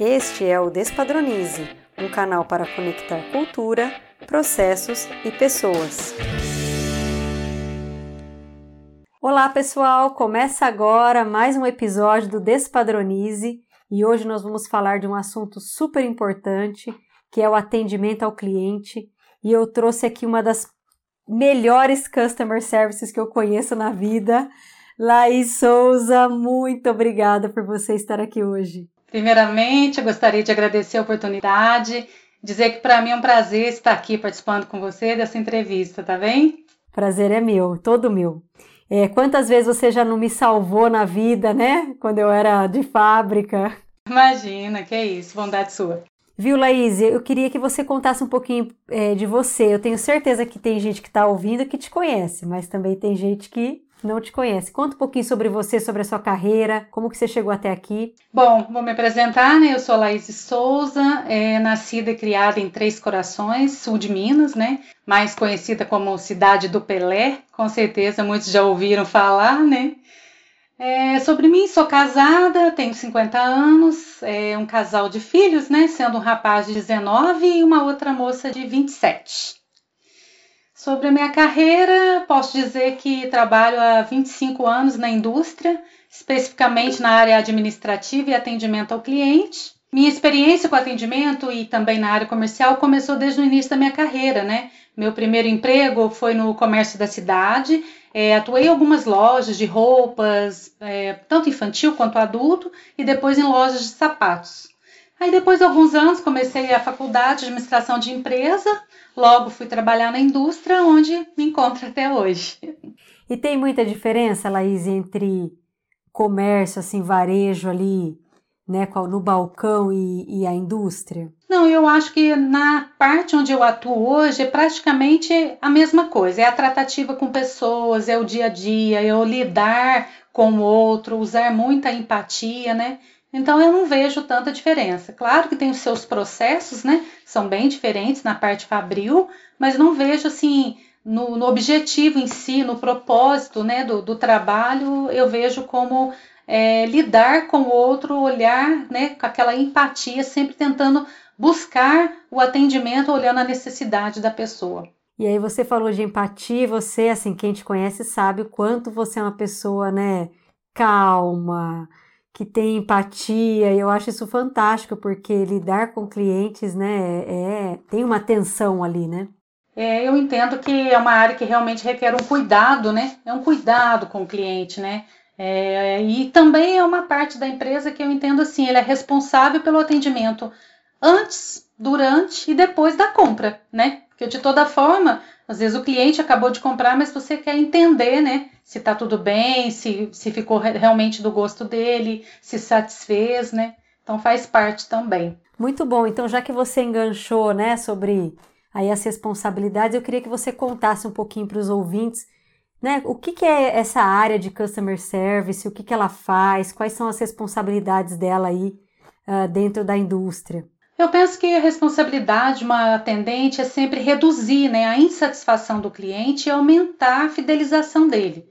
Este é o Despadronize, um canal para conectar cultura, processos e pessoas. Olá, pessoal! Começa agora mais um episódio do Despadronize e hoje nós vamos falar de um assunto super importante que é o atendimento ao cliente. E eu trouxe aqui uma das melhores customer services que eu conheço na vida. Laís Souza, muito obrigada por você estar aqui hoje. Primeiramente, eu gostaria de agradecer a oportunidade, dizer que para mim é um prazer estar aqui participando com você dessa entrevista, tá bem? Prazer é meu, todo meu. É, quantas vezes você já não me salvou na vida, né? Quando eu era de fábrica. Imagina, que é isso, bondade sua. Viu, Laís? Eu queria que você contasse um pouquinho é, de você. Eu tenho certeza que tem gente que está ouvindo que te conhece, mas também tem gente que não te conhece. Conta um pouquinho sobre você, sobre a sua carreira, como que você chegou até aqui. Bom, vou me apresentar, né? Eu sou Laís Souza, é, nascida e criada em Três Corações, sul de Minas, né? Mais conhecida como Cidade do Pelé, com certeza muitos já ouviram falar, né? É, sobre mim, sou casada, tenho 50 anos, é um casal de filhos, né? Sendo um rapaz de 19 e uma outra moça de 27. Sobre a minha carreira, posso dizer que trabalho há 25 anos na indústria, especificamente na área administrativa e atendimento ao cliente. Minha experiência com atendimento e também na área comercial começou desde o início da minha carreira, né? Meu primeiro emprego foi no comércio da cidade. É, atuei em algumas lojas de roupas, é, tanto infantil quanto adulto, e depois em lojas de sapatos. Aí depois de alguns anos comecei a faculdade de administração de empresa, logo fui trabalhar na indústria, onde me encontro até hoje. E tem muita diferença, Laís, entre comércio, assim, varejo ali, né, no balcão e, e, a indústria? Não, eu acho que na parte onde eu atuo hoje é praticamente a mesma coisa. É a tratativa com pessoas, é o dia a dia, é o lidar com o outro, usar muita empatia, né? Então eu não vejo tanta diferença. Claro que tem os seus processos, né? São bem diferentes na parte fabril, mas não vejo assim no, no objetivo em si, no propósito, né, do, do trabalho, eu vejo como é, lidar com o outro, olhar, né, com aquela empatia, sempre tentando buscar o atendimento, olhando a necessidade da pessoa. E aí você falou de empatia, você, assim, quem te conhece sabe o quanto você é uma pessoa, né, calma, que tem empatia, eu acho isso fantástico, porque lidar com clientes, né, é, tem uma tensão ali, né? É, eu entendo que é uma área que realmente requer um cuidado, né? É um cuidado com o cliente, né? É, e também é uma parte da empresa que eu entendo assim, ele é responsável pelo atendimento antes, durante e depois da compra, né? Porque de toda forma, às vezes o cliente acabou de comprar, mas você quer entender, né? Se tá tudo bem, se, se ficou realmente do gosto dele, se satisfez, né? Então faz parte também. Muito bom. Então, já que você enganchou, né, sobre aí as responsabilidades, eu queria que você contasse um pouquinho para os ouvintes, né, o que, que, é essa área de customer service, o que, que ela faz, quais são as responsabilidades dela aí uh, dentro da indústria. Eu penso que a responsabilidade de uma atendente é sempre reduzir né, a insatisfação do cliente e aumentar a fidelização dele.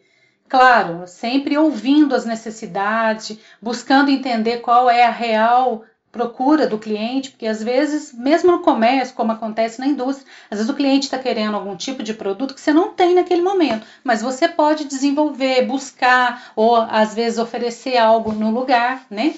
Claro, sempre ouvindo as necessidades, buscando entender qual é a real procura do cliente, porque às vezes, mesmo no comércio, como acontece na indústria, às vezes o cliente está querendo algum tipo de produto que você não tem naquele momento, mas você pode desenvolver, buscar ou às vezes oferecer algo no lugar, né?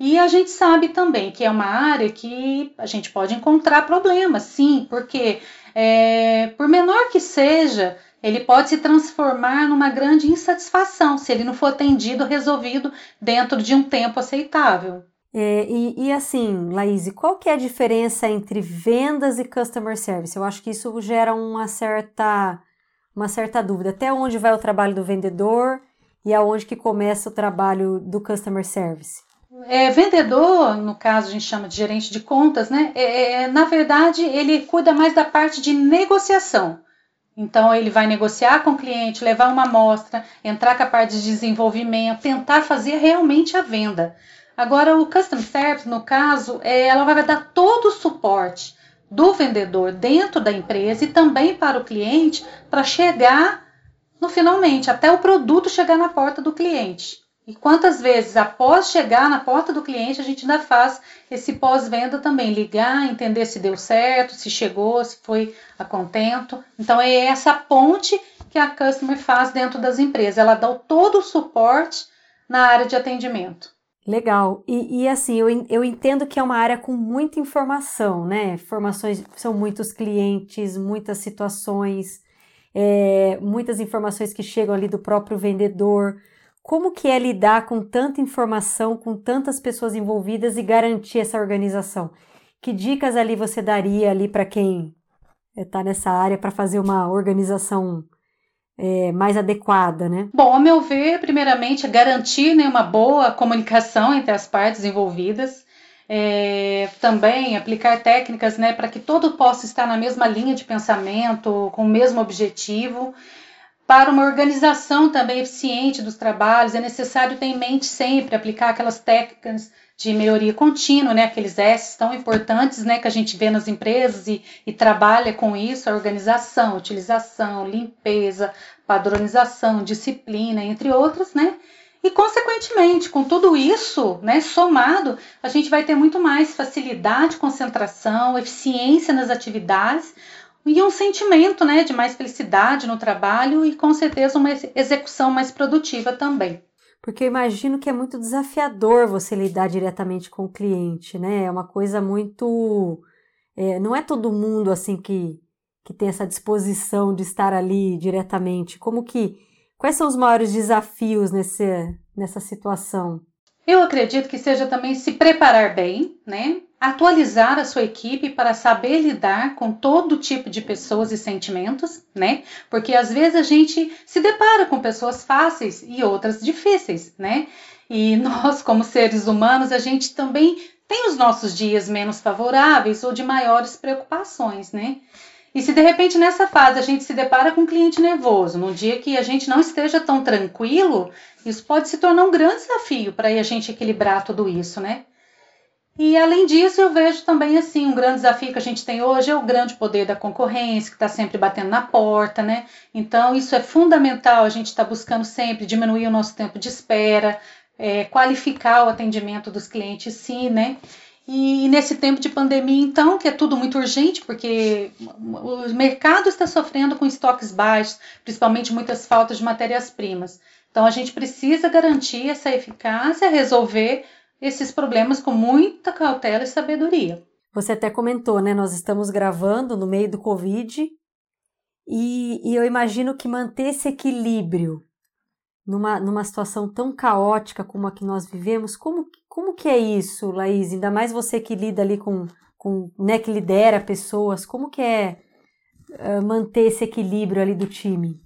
E a gente sabe também que é uma área que a gente pode encontrar problemas, sim, porque é, por menor que seja, ele pode se transformar numa grande insatisfação se ele não for atendido, resolvido dentro de um tempo aceitável. É, e, e, assim, Laís, qual que é a diferença entre vendas e customer service? Eu acho que isso gera uma certa, uma certa dúvida. Até onde vai o trabalho do vendedor e aonde que começa o trabalho do customer service? É, vendedor, no caso a gente chama de gerente de contas, né? É, é, na verdade, ele cuida mais da parte de negociação. Então, ele vai negociar com o cliente, levar uma amostra, entrar com a parte de desenvolvimento, tentar fazer realmente a venda. Agora, o Custom Service, no caso, é, ela vai dar todo o suporte do vendedor dentro da empresa e também para o cliente para chegar no finalmente, até o produto chegar na porta do cliente. E quantas vezes, após chegar na porta do cliente, a gente ainda faz esse pós-venda também, ligar, entender se deu certo, se chegou, se foi a contento. Então é essa ponte que a customer faz dentro das empresas. Ela dá todo o suporte na área de atendimento. Legal. E, e, assim, eu, eu entendo que é uma área com muita informação, né? Informações, são muitos clientes, muitas situações, é, muitas informações que chegam ali do próprio vendedor. Como que é lidar com tanta informação, com tantas pessoas envolvidas e garantir essa organização? Que dicas ali você daria ali para quem está nessa área para fazer uma organização é, mais adequada, né? Bom, a meu ver, primeiramente, é garantir né, uma boa comunicação entre as partes envolvidas. É, também aplicar técnicas né, para que todo possa estar na mesma linha de pensamento, com o mesmo objetivo. Para uma organização também eficiente dos trabalhos, é necessário ter em mente sempre aplicar aquelas técnicas de melhoria contínua, né, aqueles S tão importantes né, que a gente vê nas empresas e, e trabalha com isso, a organização, utilização, limpeza, padronização, disciplina, entre outras, né? E, consequentemente, com tudo isso né, somado, a gente vai ter muito mais facilidade, concentração, eficiência nas atividades, e um sentimento né, de mais felicidade no trabalho e com certeza uma execução mais produtiva também. Porque eu imagino que é muito desafiador você lidar diretamente com o cliente, né? É uma coisa muito. É, não é todo mundo assim que, que tem essa disposição de estar ali diretamente. Como que. Quais são os maiores desafios nesse, nessa situação? Eu acredito que seja também se preparar bem, né? atualizar a sua equipe para saber lidar com todo tipo de pessoas e sentimentos, né? Porque às vezes a gente se depara com pessoas fáceis e outras difíceis, né? E nós, como seres humanos, a gente também tem os nossos dias menos favoráveis ou de maiores preocupações, né? E se de repente nessa fase a gente se depara com um cliente nervoso, num dia que a gente não esteja tão tranquilo, isso pode se tornar um grande desafio para a gente equilibrar tudo isso, né? E além disso, eu vejo também assim um grande desafio que a gente tem hoje é o grande poder da concorrência, que está sempre batendo na porta, né? Então, isso é fundamental, a gente está buscando sempre diminuir o nosso tempo de espera, é, qualificar o atendimento dos clientes, sim, né? E nesse tempo de pandemia, então, que é tudo muito urgente, porque o mercado está sofrendo com estoques baixos, principalmente muitas faltas de matérias-primas. Então, a gente precisa garantir essa eficácia, resolver esses problemas com muita cautela e sabedoria. Você até comentou, né? Nós estamos gravando no meio do Covid e, e eu imagino que manter esse equilíbrio numa, numa situação tão caótica como a que nós vivemos, como, como que é isso, Laís? Ainda mais você que lida ali com, com né, que lidera pessoas, como que é uh, manter esse equilíbrio ali do time?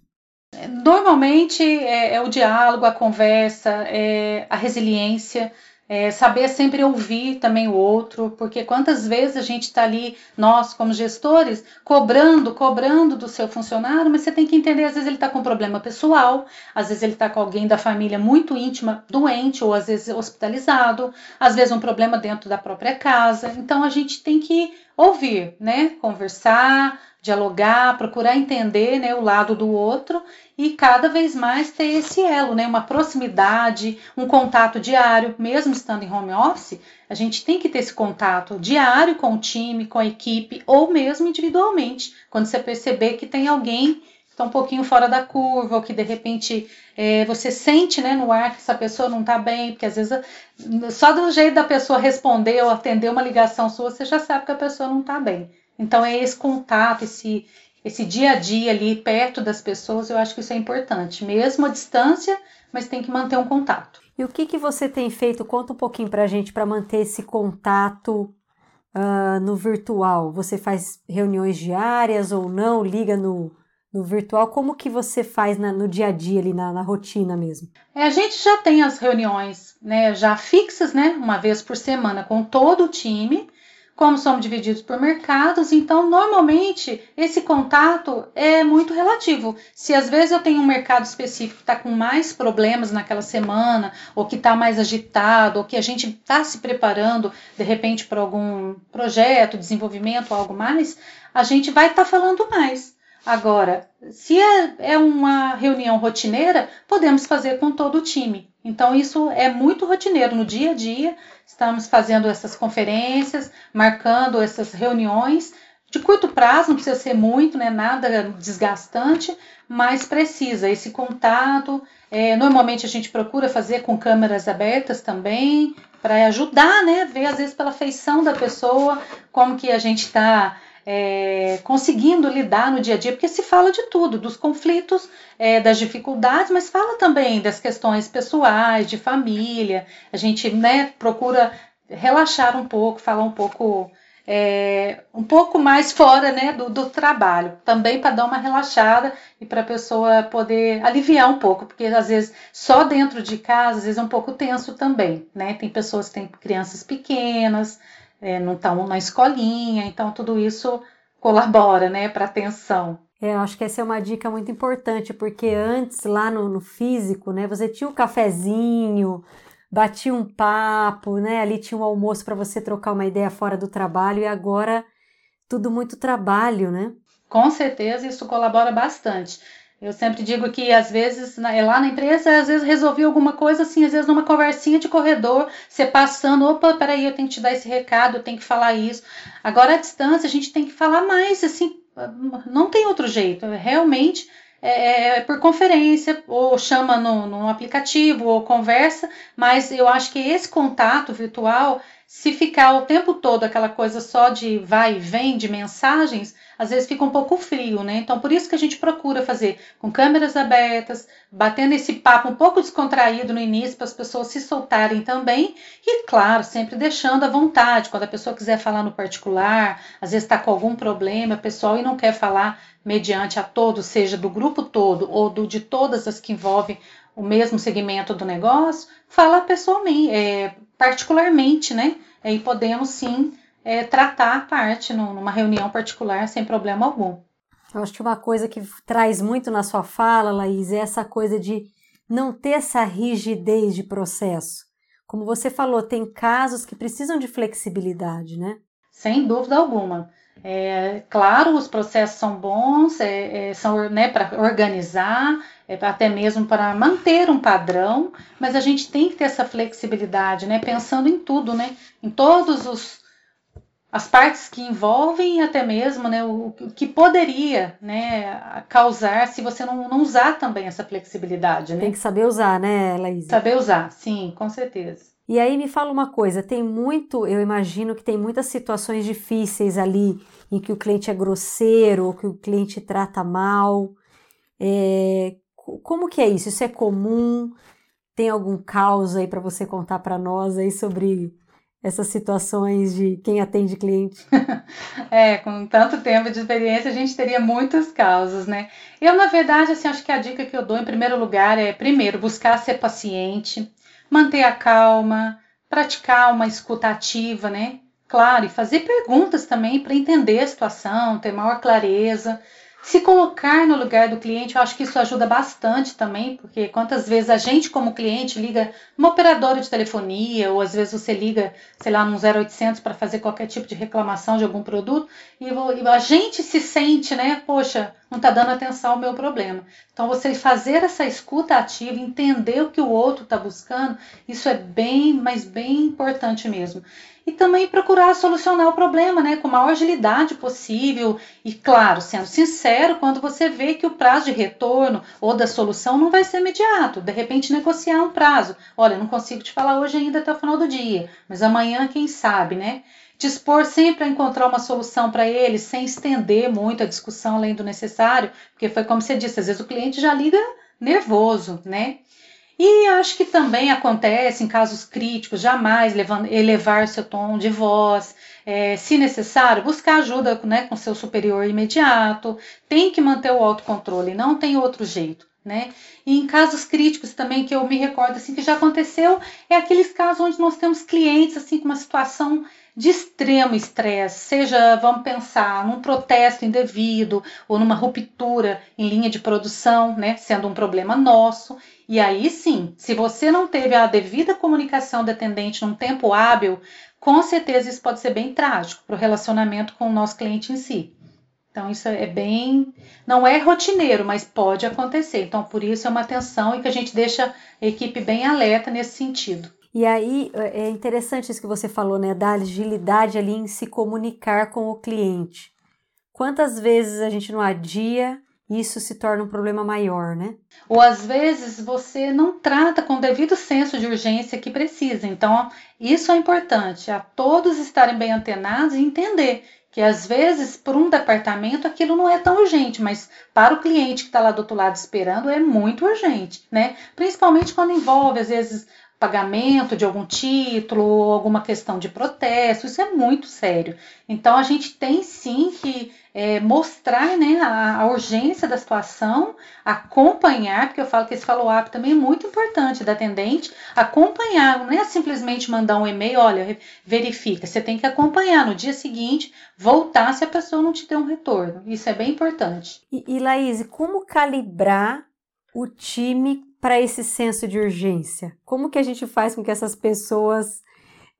Normalmente é, é o diálogo, a conversa, é a resiliência, é, saber sempre ouvir também o outro, porque quantas vezes a gente está ali, nós como gestores, cobrando, cobrando do seu funcionário, mas você tem que entender, às vezes ele está com um problema pessoal, às vezes ele está com alguém da família muito íntima doente, ou às vezes hospitalizado, às vezes um problema dentro da própria casa. Então a gente tem que ouvir, né? Conversar, dialogar, procurar entender né, o lado do outro e cada vez mais ter esse elo, né, uma proximidade, um contato diário, mesmo estando em home office, a gente tem que ter esse contato diário com o time, com a equipe ou mesmo individualmente, quando você perceber que tem alguém que está um pouquinho fora da curva ou que de repente é, você sente né, no ar que essa pessoa não está bem, porque às vezes só do jeito da pessoa responder ou atender uma ligação sua, você já sabe que a pessoa não está bem. Então é esse contato, esse, esse dia a dia ali perto das pessoas, eu acho que isso é importante, mesmo à distância, mas tem que manter um contato. E o que, que você tem feito? Conta um pouquinho para a gente para manter esse contato uh, no virtual. Você faz reuniões diárias ou não? Liga no, no virtual? Como que você faz na, no dia a dia ali na, na rotina mesmo? É, a gente já tem as reuniões, né, já fixas, né, uma vez por semana com todo o time como somos divididos por mercados, então normalmente esse contato é muito relativo. Se às vezes eu tenho um mercado específico que está com mais problemas naquela semana, ou que está mais agitado, ou que a gente está se preparando de repente para algum projeto, desenvolvimento, algo mais, a gente vai estar tá falando mais. Agora, se é, é uma reunião rotineira, podemos fazer com todo o time Então, isso é muito rotineiro no dia a dia. Estamos fazendo essas conferências, marcando essas reuniões de curto prazo, não precisa ser muito, né, nada desgastante, mas precisa esse contato. É, normalmente a gente procura fazer com câmeras abertas também, para ajudar, né, ver às vezes pela feição da pessoa, como que a gente está é, conseguindo lidar no dia a dia, porque se fala de tudo, dos conflitos, é, das dificuldades, mas fala também das questões pessoais, de família. A gente né, procura relaxar um pouco, falar um pouco. É, um pouco mais fora né, do, do trabalho, também para dar uma relaxada e para a pessoa poder aliviar um pouco, porque às vezes só dentro de casa, às vezes é um pouco tenso também, né? Tem pessoas que têm crianças pequenas, é, não estão na escolinha, então tudo isso colabora, né, para a atenção. É, eu acho que essa é uma dica muito importante, porque antes, lá no, no físico, né, você tinha o um cafezinho, batia um papo, né, ali tinha um almoço para você trocar uma ideia fora do trabalho, e agora tudo muito trabalho, né? Com certeza isso colabora bastante. Eu sempre digo que às vezes lá na empresa, às vezes resolvi alguma coisa assim, às vezes numa conversinha de corredor, você passando, opa, peraí, eu tenho que te dar esse recado, eu tenho que falar isso. Agora à distância a gente tem que falar mais, assim, não tem outro jeito. Realmente é, é por conferência, ou chama no, no aplicativo, ou conversa, mas eu acho que esse contato virtual, se ficar o tempo todo aquela coisa só de vai e vem de mensagens, às vezes fica um pouco frio, né? Então, por isso que a gente procura fazer com câmeras abertas, batendo esse papo um pouco descontraído no início, para as pessoas se soltarem também, e claro, sempre deixando à vontade, quando a pessoa quiser falar no particular, às vezes está com algum problema pessoal e não quer falar mediante a todos, seja do grupo todo ou do de todas as que envolvem o mesmo segmento do negócio, fala pessoalmente, é, particularmente, né? Aí podemos sim é, tratar a parte numa reunião particular sem problema algum. Eu acho que uma coisa que traz muito na sua fala, Laís, é essa coisa de não ter essa rigidez de processo. Como você falou, tem casos que precisam de flexibilidade, né? Sem dúvida alguma. É, claro, os processos são bons, é, é, são né, para organizar, é, até mesmo para manter um padrão, mas a gente tem que ter essa flexibilidade, né, pensando em tudo, né, em todos os, as partes que envolvem até mesmo né, o, o que poderia né, causar se você não, não, usar também essa flexibilidade. Né? Tem que saber usar, né, Laís? Saber usar, sim, com certeza. E aí me fala uma coisa, tem muito, eu imagino que tem muitas situações difíceis ali em que o cliente é grosseiro ou que o cliente trata mal. É, como que é isso? Isso é comum? Tem algum caos aí para você contar para nós aí sobre essas situações de quem atende cliente? é, com tanto tempo de experiência, a gente teria muitos casos, né? Eu, na verdade, assim, acho que a dica que eu dou em primeiro lugar é, primeiro, buscar ser paciente, manter a calma, praticar uma escuta ativa, né? Claro, e fazer perguntas também para entender a situação, ter maior clareza. Se colocar no lugar do cliente, eu acho que isso ajuda bastante também, porque quantas vezes a gente, como cliente, liga uma operadora de telefonia, ou às vezes você liga, sei lá, num 0800 para fazer qualquer tipo de reclamação de algum produto, e a gente se sente, né, poxa, não está dando atenção ao meu problema. Então, você fazer essa escuta ativa, entender o que o outro está buscando, isso é bem, mas bem importante mesmo e também procurar solucionar o problema, né, com a maior agilidade possível e, claro, sendo sincero quando você vê que o prazo de retorno ou da solução não vai ser imediato. De repente, negociar um prazo. Olha, não consigo te falar hoje ainda até o final do dia, mas amanhã, quem sabe, né? Dispor sempre a encontrar uma solução para ele, sem estender muito a discussão além do necessário, porque foi como você disse, às vezes o cliente já liga nervoso, né? E acho que também acontece em casos críticos, jamais elevar seu tom de voz, é, se necessário, buscar ajuda né, com seu superior imediato, tem que manter o autocontrole, não tem outro jeito. Né? E em casos críticos também que eu me recordo assim que já aconteceu é aqueles casos onde nós temos clientes assim com uma situação de extremo estresse, seja, vamos pensar, num protesto indevido ou numa ruptura em linha de produção, né, sendo um problema nosso. E aí sim, se você não teve a devida comunicação do atendente num tempo hábil, com certeza isso pode ser bem trágico para o relacionamento com o nosso cliente em si. Então isso é bem, não é rotineiro, mas pode acontecer. Então por isso é uma atenção e que a gente deixa a equipe bem alerta nesse sentido. E aí é interessante isso que você falou, né, da agilidade ali em se comunicar com o cliente. Quantas vezes a gente não adia isso se torna um problema maior, né? Ou às vezes você não trata com o devido senso de urgência que precisa. Então, isso é importante, a todos estarem bem antenados e entender que às vezes, por um departamento, aquilo não é tão urgente, mas para o cliente que está lá do outro lado esperando, é muito urgente, né? Principalmente quando envolve, às vezes, pagamento de algum título alguma questão de protesto, isso é muito sério. Então a gente tem sim que é, mostrar né, a, a, urgência da situação, acompanhar, porque eu falo que esse follow-up também é muito importante da atendente, acompanhar, não é simplesmente mandar um e-mail, olha, verifica, você tem que acompanhar no dia seguinte, voltar se a pessoa não te deu um retorno. Isso é bem importante. E, e Laís, como calibrar o time para esse senso de urgência? Como que a gente faz com que essas pessoas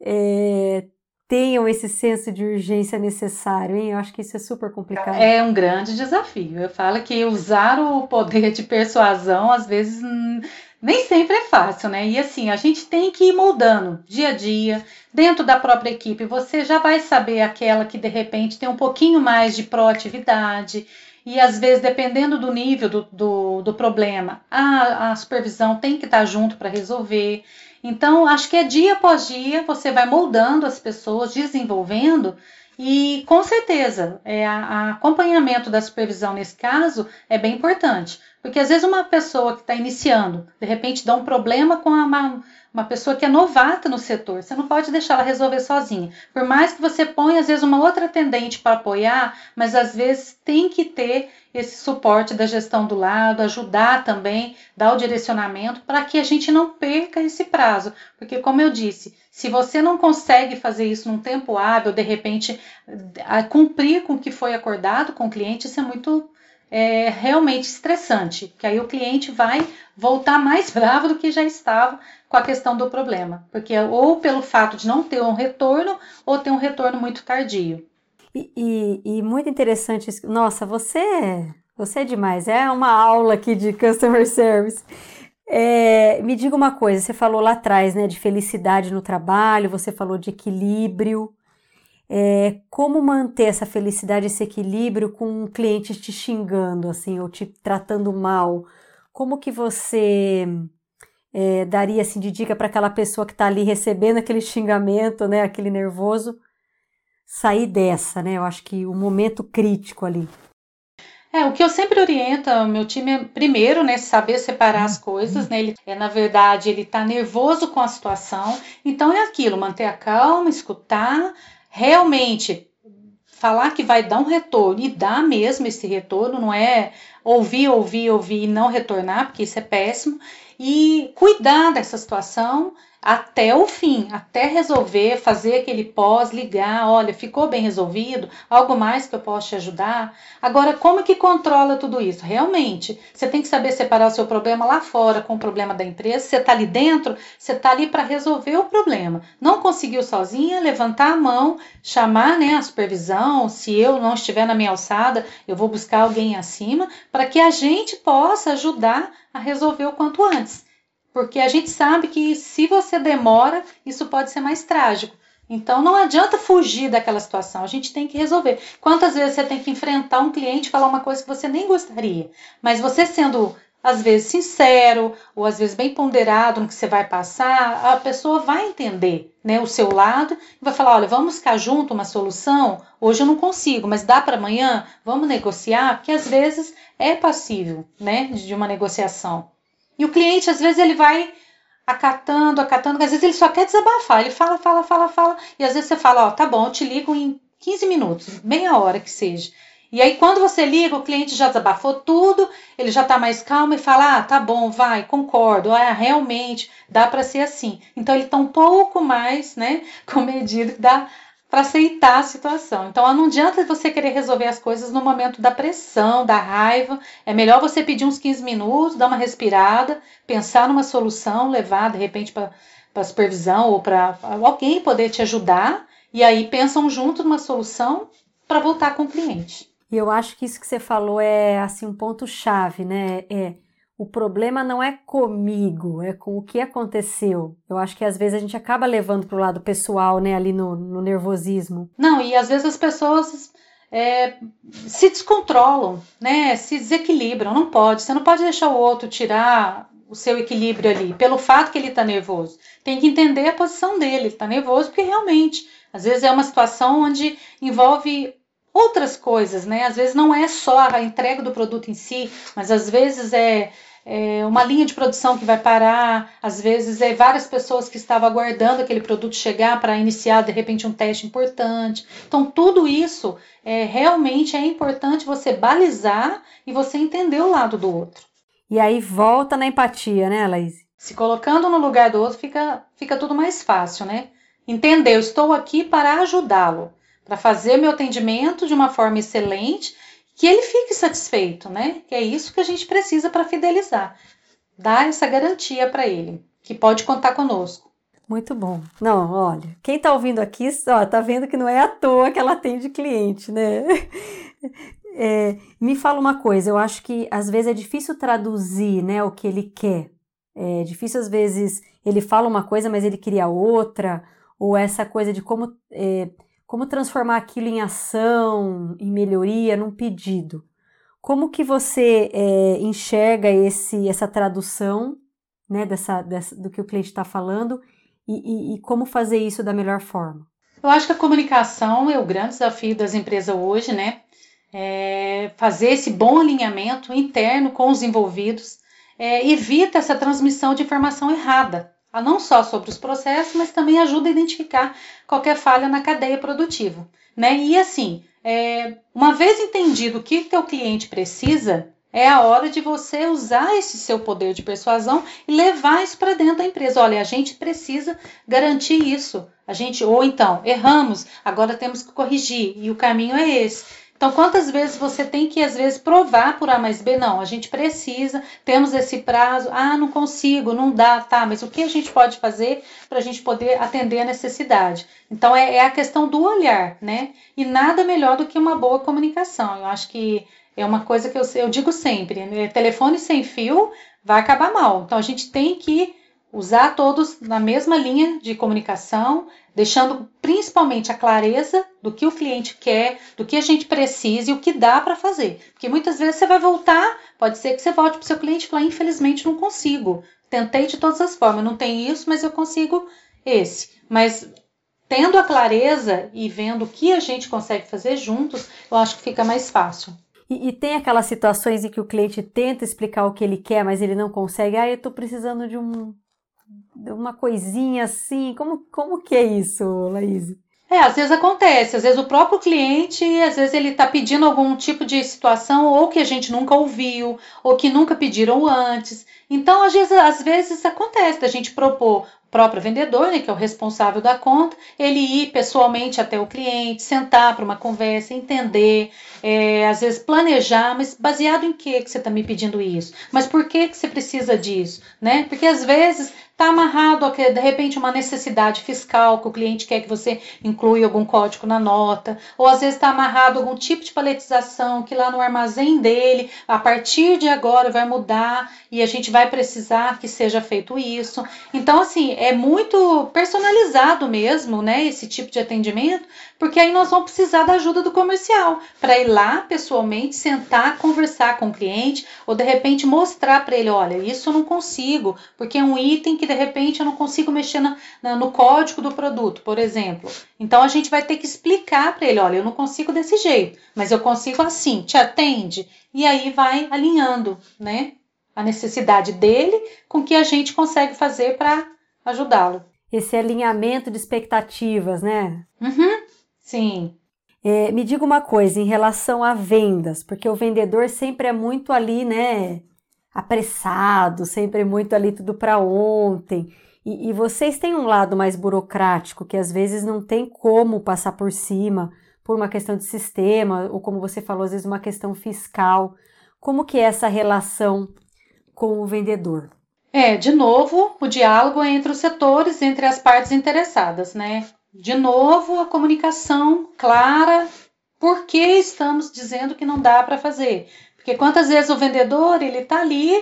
é, tenham esse senso de urgência necessário, hein? Eu acho que isso é super complicado. É um grande desafio. Eu falo que usar o poder de persuasão, às vezes, hum, nem sempre é fácil, né? E assim, a gente tem que ir moldando dia a dia, dentro da própria equipe. Você já vai saber aquela que de repente tem um pouquinho mais de proatividade e às vezes, dependendo do nível do, do, do problema, a, a supervisão tem que estar junto para resolver. Então, acho que é dia após dia você vai moldando as pessoas, desenvolvendo, e com certeza, é, a, a acompanhamento da supervisão nesse caso é bem importante. Porque às vezes uma pessoa que está iniciando, de repente dá um problema com uma, uma pessoa que é novata no setor. Você não pode deixar ela resolver sozinha. Por mais que você ponha, às vezes, uma outra atendente para apoiar, mas às vezes tem que ter esse suporte da gestão do lado, ajudar também, dar o direcionamento para que a gente não perca esse prazo. Porque, como eu disse, se você não consegue fazer isso num tempo hábil, de repente cumprir com o que foi acordado com o cliente, isso é muito é, realmente estressante, que aí o cliente vai voltar mais bravo do que já estava com a questão do problema, porque ou pelo fato de não ter um retorno ou ter um retorno muito tardio. E, e, e muito interessante, nossa, você, você é demais, é uma aula aqui de customer service. É, me diga uma coisa, você falou lá atrás, né, de felicidade no trabalho, você falou de equilíbrio. É, como manter essa felicidade, esse equilíbrio com um cliente te xingando, assim, ou te tratando mal? Como que você é, daria assim de dica para aquela pessoa que está ali recebendo aquele xingamento, né, aquele nervoso, sair dessa, né? Eu acho que o momento crítico ali. É, o que eu sempre oriento o meu time é, primeiro, né, saber separar as coisas, né? Ele, é, na verdade, ele tá nervoso com a situação, então é aquilo, manter a calma, escutar, realmente falar que vai dar um retorno e dar mesmo esse retorno, não é ouvir, ouvir, ouvir e não retornar, porque isso é péssimo, e cuidar dessa situação até o fim, até resolver, fazer aquele pós, ligar, olha, ficou bem resolvido, algo mais que eu posso te ajudar. Agora, como que controla tudo isso? Realmente, você tem que saber separar o seu problema lá fora com o problema da empresa. Você está ali dentro, você está ali para resolver o problema. Não conseguiu sozinha, levantar a mão, chamar né, a supervisão. Se eu não estiver na minha alçada, eu vou buscar alguém acima para que a gente possa ajudar a resolver o quanto antes. Porque a gente sabe que se você demora, isso pode ser mais trágico. Então não adianta fugir daquela situação, a gente tem que resolver. Quantas vezes você tem que enfrentar um cliente e falar uma coisa que você nem gostaria, mas você sendo às vezes sincero ou às vezes bem ponderado no que você vai passar, a pessoa vai entender, né, o seu lado e vai falar, olha, vamos ficar junto uma solução. Hoje eu não consigo, mas dá para amanhã, vamos negociar, porque às vezes é passível, né, de uma negociação. E o cliente, às vezes, ele vai acatando, acatando, às vezes ele só quer desabafar. Ele fala, fala, fala, fala. E às vezes você fala, ó, tá bom, eu te ligo em 15 minutos, meia hora que seja. E aí, quando você liga, o cliente já desabafou tudo, ele já tá mais calmo e fala: Ah, tá bom, vai, concordo, ah, realmente dá para ser assim. Então, ele tá um pouco mais, né, comedido, dá para aceitar a situação. Então, não adianta você querer resolver as coisas no momento da pressão, da raiva. É melhor você pedir uns 15 minutos, dar uma respirada, pensar numa solução, levar de repente para a supervisão ou para alguém poder te ajudar. E aí pensam junto numa solução para voltar com o cliente. E eu acho que isso que você falou é assim um ponto chave, né? É o problema não é comigo, é com o que aconteceu. Eu acho que às vezes a gente acaba levando para o lado pessoal, né, ali no, no, nervosismo. Não, e às vezes as pessoas é, se descontrolam, né, se desequilibram. Não pode, você não pode deixar o outro tirar o seu equilíbrio ali, pelo fato que ele está nervoso. Tem que entender a posição dele, ele está nervoso porque realmente, às vezes é uma situação onde envolve outras coisas, né? Às vezes não é só a entrega do produto em si, mas às vezes é é uma linha de produção que vai parar, às vezes é várias pessoas que estavam aguardando aquele produto chegar para iniciar de repente um teste importante. Então, tudo isso é, realmente é importante você balizar e você entender o lado do outro. E aí volta na empatia, né, Laís? Se colocando no lugar do outro fica, fica tudo mais fácil, né? Entender, eu estou aqui para ajudá-lo, para fazer meu atendimento de uma forma excelente que ele fique satisfeito, né? Que é isso que a gente precisa para fidelizar. Dar essa garantia para ele, que pode contar conosco. Muito bom. Não, olha, quem está ouvindo aqui, ó, tá vendo que não é à toa que ela atende cliente, né? É, me fala uma coisa, eu acho que às vezes é difícil traduzir, né, o que ele quer. É difícil às vezes ele fala uma coisa, mas ele queria outra, ou essa coisa de como é, como transformar aquilo em ação, em melhoria, num pedido. Como que você é, enxerga esse, essa tradução né, dessa, dessa, do que o cliente está falando e, e, e como fazer isso da melhor forma? Eu acho que a comunicação é o grande desafio das empresas hoje, né? É fazer esse bom alinhamento interno com os envolvidos é, evita essa transmissão de informação errada não só sobre os processos, mas também ajuda a identificar qualquer falha na cadeia produtiva. Né? E assim, é, uma vez entendido o que o cliente precisa, é a hora de você usar esse seu poder de persuasão e levar isso para dentro da empresa. Olha, a gente precisa garantir isso. A gente, ou então, erramos, agora temos que corrigir, e o caminho é esse. Então, quantas vezes você tem que, às vezes, provar por A mais B? Não, a gente precisa, temos esse prazo. Ah, não consigo, não dá, tá, mas o que a gente pode fazer para a gente poder atender a necessidade? Então, é, é, a questão do olhar, né? E nada melhor do que uma boa comunicação. Eu acho que é uma coisa que eu, eu digo sempre: né? telefone sem fio vai acabar mal. Então, a gente tem que usar todos na mesma linha de comunicação, deixando principalmente a clareza do que o cliente quer, do que a gente precisa e o que dá para fazer. Porque muitas vezes você vai voltar, pode ser que você volte para o seu cliente e falar: infelizmente não consigo. Tentei de todas as formas, não tem isso, mas eu consigo esse. Mas tendo a clareza e vendo o que a gente consegue fazer juntos, eu acho que fica mais fácil. E, e, tem aquelas situações em que o cliente tenta explicar o que ele quer, mas ele não consegue. Ah, eu estou precisando de um uma coisinha assim? Como, como que é isso, Laís? É, às vezes acontece, às vezes o próprio cliente, às vezes ele está pedindo algum tipo de situação ou que a gente nunca ouviu, ou que nunca pediram antes. Então, às vezes, às vezes acontece da gente propor próprio vendedor, né, que é o responsável da conta, ele ir pessoalmente até o cliente, sentar para uma conversa, entender, é, às vezes planejar, mas baseado em que que você está me pedindo isso? Mas por que que você precisa disso, né? Porque às vezes está amarrado a de repente uma necessidade fiscal que o cliente quer que você inclua algum código na nota, ou às vezes está amarrado algum tipo de paletização que lá no armazém dele, a partir de agora vai mudar e a gente vai precisar que seja feito isso. Então assim, é muito personalizado mesmo, né, esse tipo de atendimento, porque aí nós vamos precisar da ajuda do comercial para ir lá pessoalmente, sentar, conversar com o cliente, ou de repente mostrar para ele, olha, isso eu não consigo, porque é um item que de repente eu não consigo mexer na, na, no código do produto, por exemplo. Então a gente vai ter que explicar para ele, olha, eu não consigo desse jeito, mas eu consigo assim, te atende? E aí vai alinhando, né? A necessidade dele com o que a gente consegue fazer para ajudá-lo. Esse alinhamento de expectativas, né? Uhum. Sim. É, me diga uma coisa em relação a vendas, porque o vendedor sempre é muito ali, né? Apressado, sempre muito ali tudo para ontem. E, e, vocês têm um lado mais burocrático que às vezes não tem como passar por cima por uma questão de sistema ou como você falou às vezes uma questão fiscal. Como que é essa relação com o vendedor? É, de novo, o diálogo entre os setores, entre as partes interessadas, né? De novo, a comunicação clara, por que estamos dizendo que não dá para fazer. Porque quantas vezes o vendedor ele está ali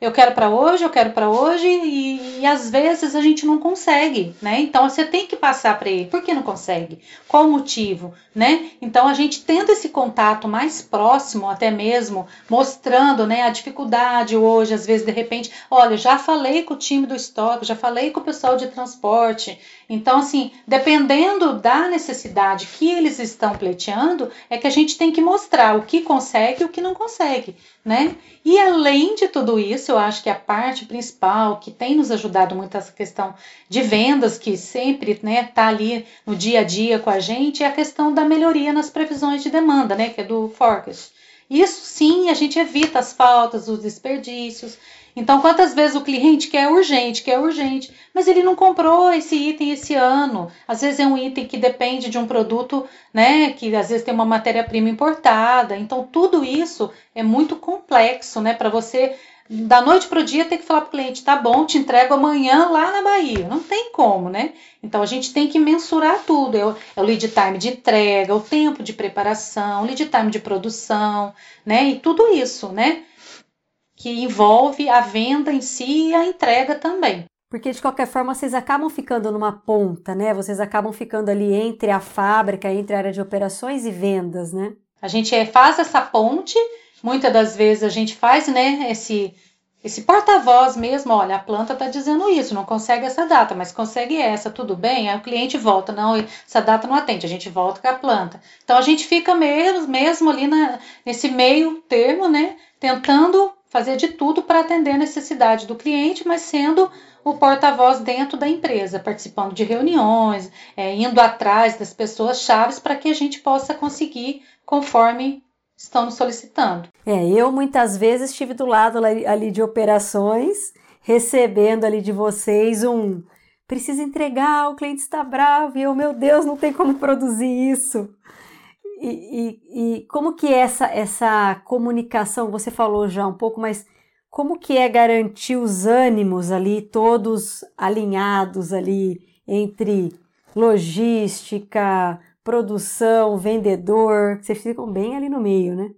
eu quero para hoje, eu quero para hoje e, e, às vezes a gente não consegue, né? Então você tem que passar para ele. Por que não consegue? Qual o motivo, né? Então a gente tendo esse contato mais próximo, até mesmo mostrando, né, a dificuldade hoje, às vezes de repente, olha, já falei com o time do estoque, já falei com o pessoal de transporte. Então assim, dependendo da necessidade que eles estão pleiteando, é que a gente tem que mostrar o que consegue e o que não consegue, né? E além de tudo isso, eu acho que a parte principal que tem nos ajudado muito essa questão de vendas, que sempre né, tá ali no dia a dia com a gente, é a questão da melhoria nas previsões de demanda, né, que é do forecast. Isso sim, a gente evita as faltas, os desperdícios. Então, quantas vezes o cliente quer urgente, quer urgente, mas ele não comprou esse item esse ano. Às vezes é um item que depende de um produto, né, que às vezes tem uma matéria-prima importada. Então, tudo isso é muito complexo, né, para você da noite para o dia ter que falar para o cliente, tá bom, te entrego amanhã lá na Bahia. Não tem como, né? Então a gente tem que mensurar tudo. É o, é lead time de entrega, o tempo de preparação, o lead time de produção, né? E tudo isso, né? Que envolve a venda em si e a entrega também. Porque de qualquer forma vocês acabam ficando numa ponta, né? Vocês acabam ficando ali entre a fábrica, entre a área de operações e vendas, né? A gente é, faz essa ponte Muitas das vezes a gente faz, né, esse esse porta-voz mesmo, olha, a planta está dizendo isso, não consegue essa data, mas consegue essa, tudo bem? Aí o cliente volta, não, essa data não atende, a gente volta com a planta. Então a gente fica mesmo, mesmo ali na, nesse meio termo, né, tentando fazer de tudo para atender a necessidade do cliente, mas sendo o porta-voz dentro da empresa, participando de reuniões, é, indo atrás das pessoas chaves para que a gente possa conseguir conforme estão nos solicitando. É, eu muitas vezes estive do lado ali de operações, recebendo ali de vocês um precisa entregar, o cliente está bravo e eu, meu Deus, não tem como produzir isso. E, e, como que é essa, essa comunicação, você falou já um pouco, mas como que é garantir os ânimos ali, todos alinhados ali entre logística, produção, vendedor, vocês ficam bem ali no meio, né?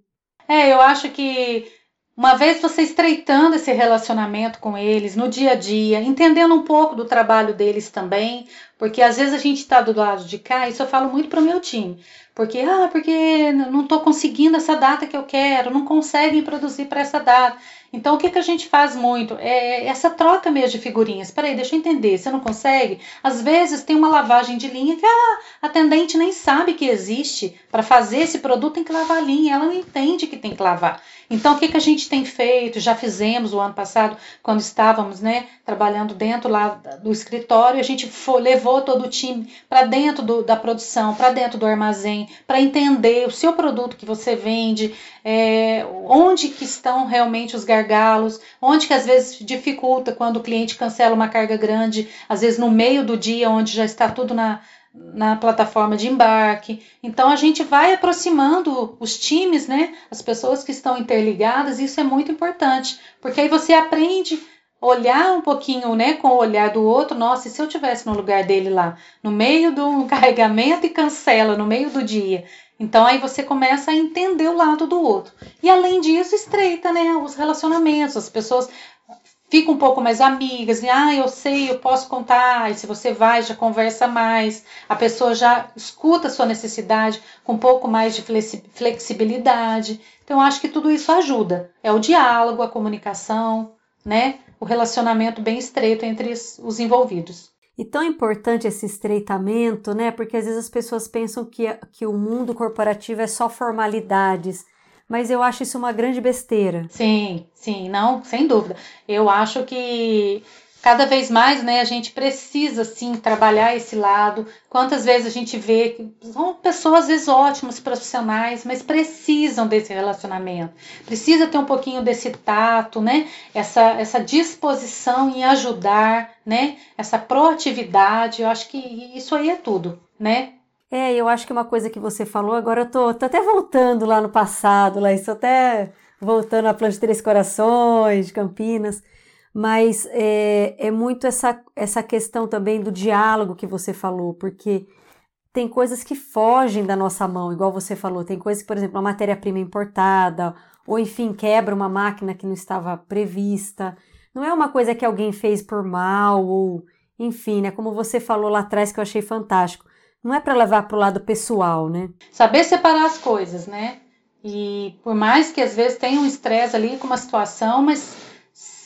É, eu acho que uma vez você estreitando esse relacionamento com eles no dia a dia, entendendo um pouco do trabalho deles também, porque às vezes a gente está do lado de cá, isso eu falo muito para o meu time, porque ah, porque não estou conseguindo essa data que eu quero, não conseguem produzir para essa data. Então, o que, que a gente faz muito? É essa troca mesmo de figurinhas. Peraí, deixa eu entender. Você não consegue? Às vezes tem uma lavagem de linha que a atendente nem sabe que existe. Para fazer esse produto tem que lavar a linha. Ela não entende que tem que lavar. Então, o que, que a gente tem feito? Já fizemos o ano passado, quando estávamos né, trabalhando dentro lá do escritório, a gente foi, levou todo o time para dentro do, da produção, para dentro do armazém, para entender o seu produto que você vende, é, onde que estão realmente os gargalos, onde que às vezes dificulta quando o cliente cancela uma carga grande, às vezes no meio do dia, onde já está tudo na na plataforma de embarque. Então a gente vai aproximando os times, né? As pessoas que estão interligadas, isso é muito importante, porque aí você aprende olhar um pouquinho, né, com o olhar do outro. Nossa, e se eu tivesse no lugar dele lá, no meio do carregamento e cancela no meio do dia. Então aí você começa a entender o lado do outro. E além disso, estreita, né, os relacionamentos. As pessoas fica um pouco mais amigas, ah, eu sei, eu posso contar, e se você vai, já conversa mais, a pessoa já escuta a sua necessidade com um pouco mais de flexibilidade. Então, acho que tudo isso ajuda. É o diálogo, a comunicação, né? O relacionamento bem estreito entre os envolvidos. E tão importante esse estreitamento, né? Porque às vezes as pessoas pensam que, que o mundo corporativo é só formalidades mas eu acho isso uma grande besteira. Sim, sim, não, sem dúvida. Eu acho que cada vez mais, né, a gente precisa sim trabalhar esse lado. Quantas vezes a gente vê que são pessoas às vezes ótimas profissionais, mas precisam desse relacionamento. Precisa ter um pouquinho desse tato, né? Essa essa disposição em ajudar, né? Essa proatividade. Eu acho que isso aí é tudo, né? É, eu acho que uma coisa que você falou, agora eu tô, tô até voltando lá no passado, lá, estou até voltando à Planta de Três Corações, Campinas, mas é, é muito essa, essa questão também do diálogo que você falou, porque tem coisas que fogem da nossa mão, igual você falou, tem coisas que, por exemplo, uma matéria-prima importada, ou enfim, quebra uma máquina que não estava prevista. Não é uma coisa que alguém fez por mal, ou enfim, né? Como você falou lá atrás que eu achei fantástico. Não é para levar para o lado pessoal, né? Saber separar as coisas, né? E por mais que às vezes tenha um estresse ali com uma situação, mas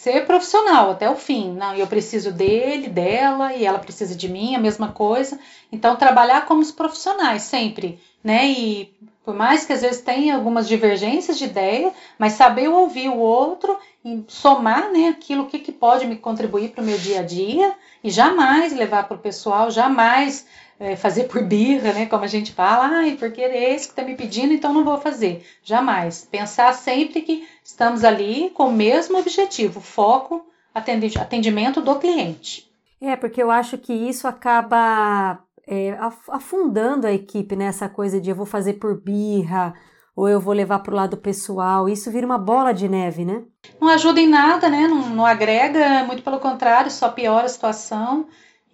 ser profissional até o fim. Não, eu preciso dele, dela e ela precisa de mim, a mesma coisa. Então trabalhar como os profissionais sempre, né? E por mais que às vezes tenha algumas divergências de ideia, mas saber ouvir o outro e somar, né, aquilo que, que pode me contribuir para o meu dia a dia e jamais levar para o pessoal, jamais é, fazer por birra, né? Como a gente fala, ai, porque é esse que está me pedindo, então não vou fazer. Jamais. Pensar sempre que estamos ali com o mesmo objetivo, foco, atendimento do cliente. É, porque eu acho que isso acaba é, afundando a equipe nessa coisa de eu vou fazer por birra ou eu vou levar para o lado pessoal. Isso vira uma bola de neve, né? Não ajuda em nada, né? Não, não agrega, muito pelo contrário, só piora a situação.